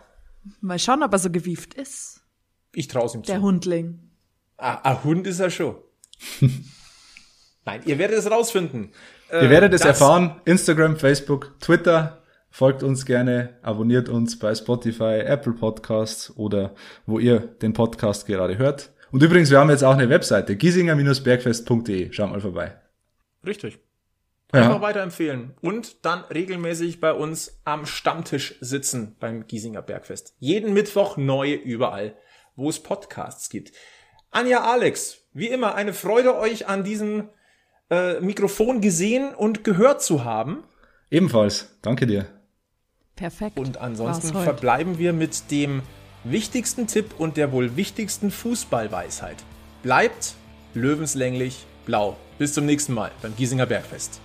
Mal schauen, ob er so gewieft ist, ich traue es ihm zu. der Hundling. Ah, ein Hund ist er schon. Nein, ihr werdet es rausfinden. Ihr werdet es erfahren. Instagram, Facebook, Twitter. Folgt uns gerne, abonniert uns bei Spotify, Apple Podcasts oder wo ihr den Podcast gerade hört. Und übrigens, wir haben jetzt auch eine Webseite, giesinger-bergfest.de. Schaut mal vorbei. Richtig. Einfach Ja. weiterempfehlen. Und dann regelmäßig bei uns am Stammtisch sitzen beim Giesinger Bergfest. Jeden Mittwoch neu überall, wo es Podcasts gibt. Anja Alex, wie immer, eine Freude, euch an diesem äh, Mikrofon gesehen und gehört zu haben. Ebenfalls. Danke dir. Perfekt. Und ansonsten verbleiben wir mit dem wichtigsten Tipp und der wohl wichtigsten Fußballweisheit. Bleibt löwenslänglich blau. Bis zum nächsten Mal beim Giesinger Bergfest.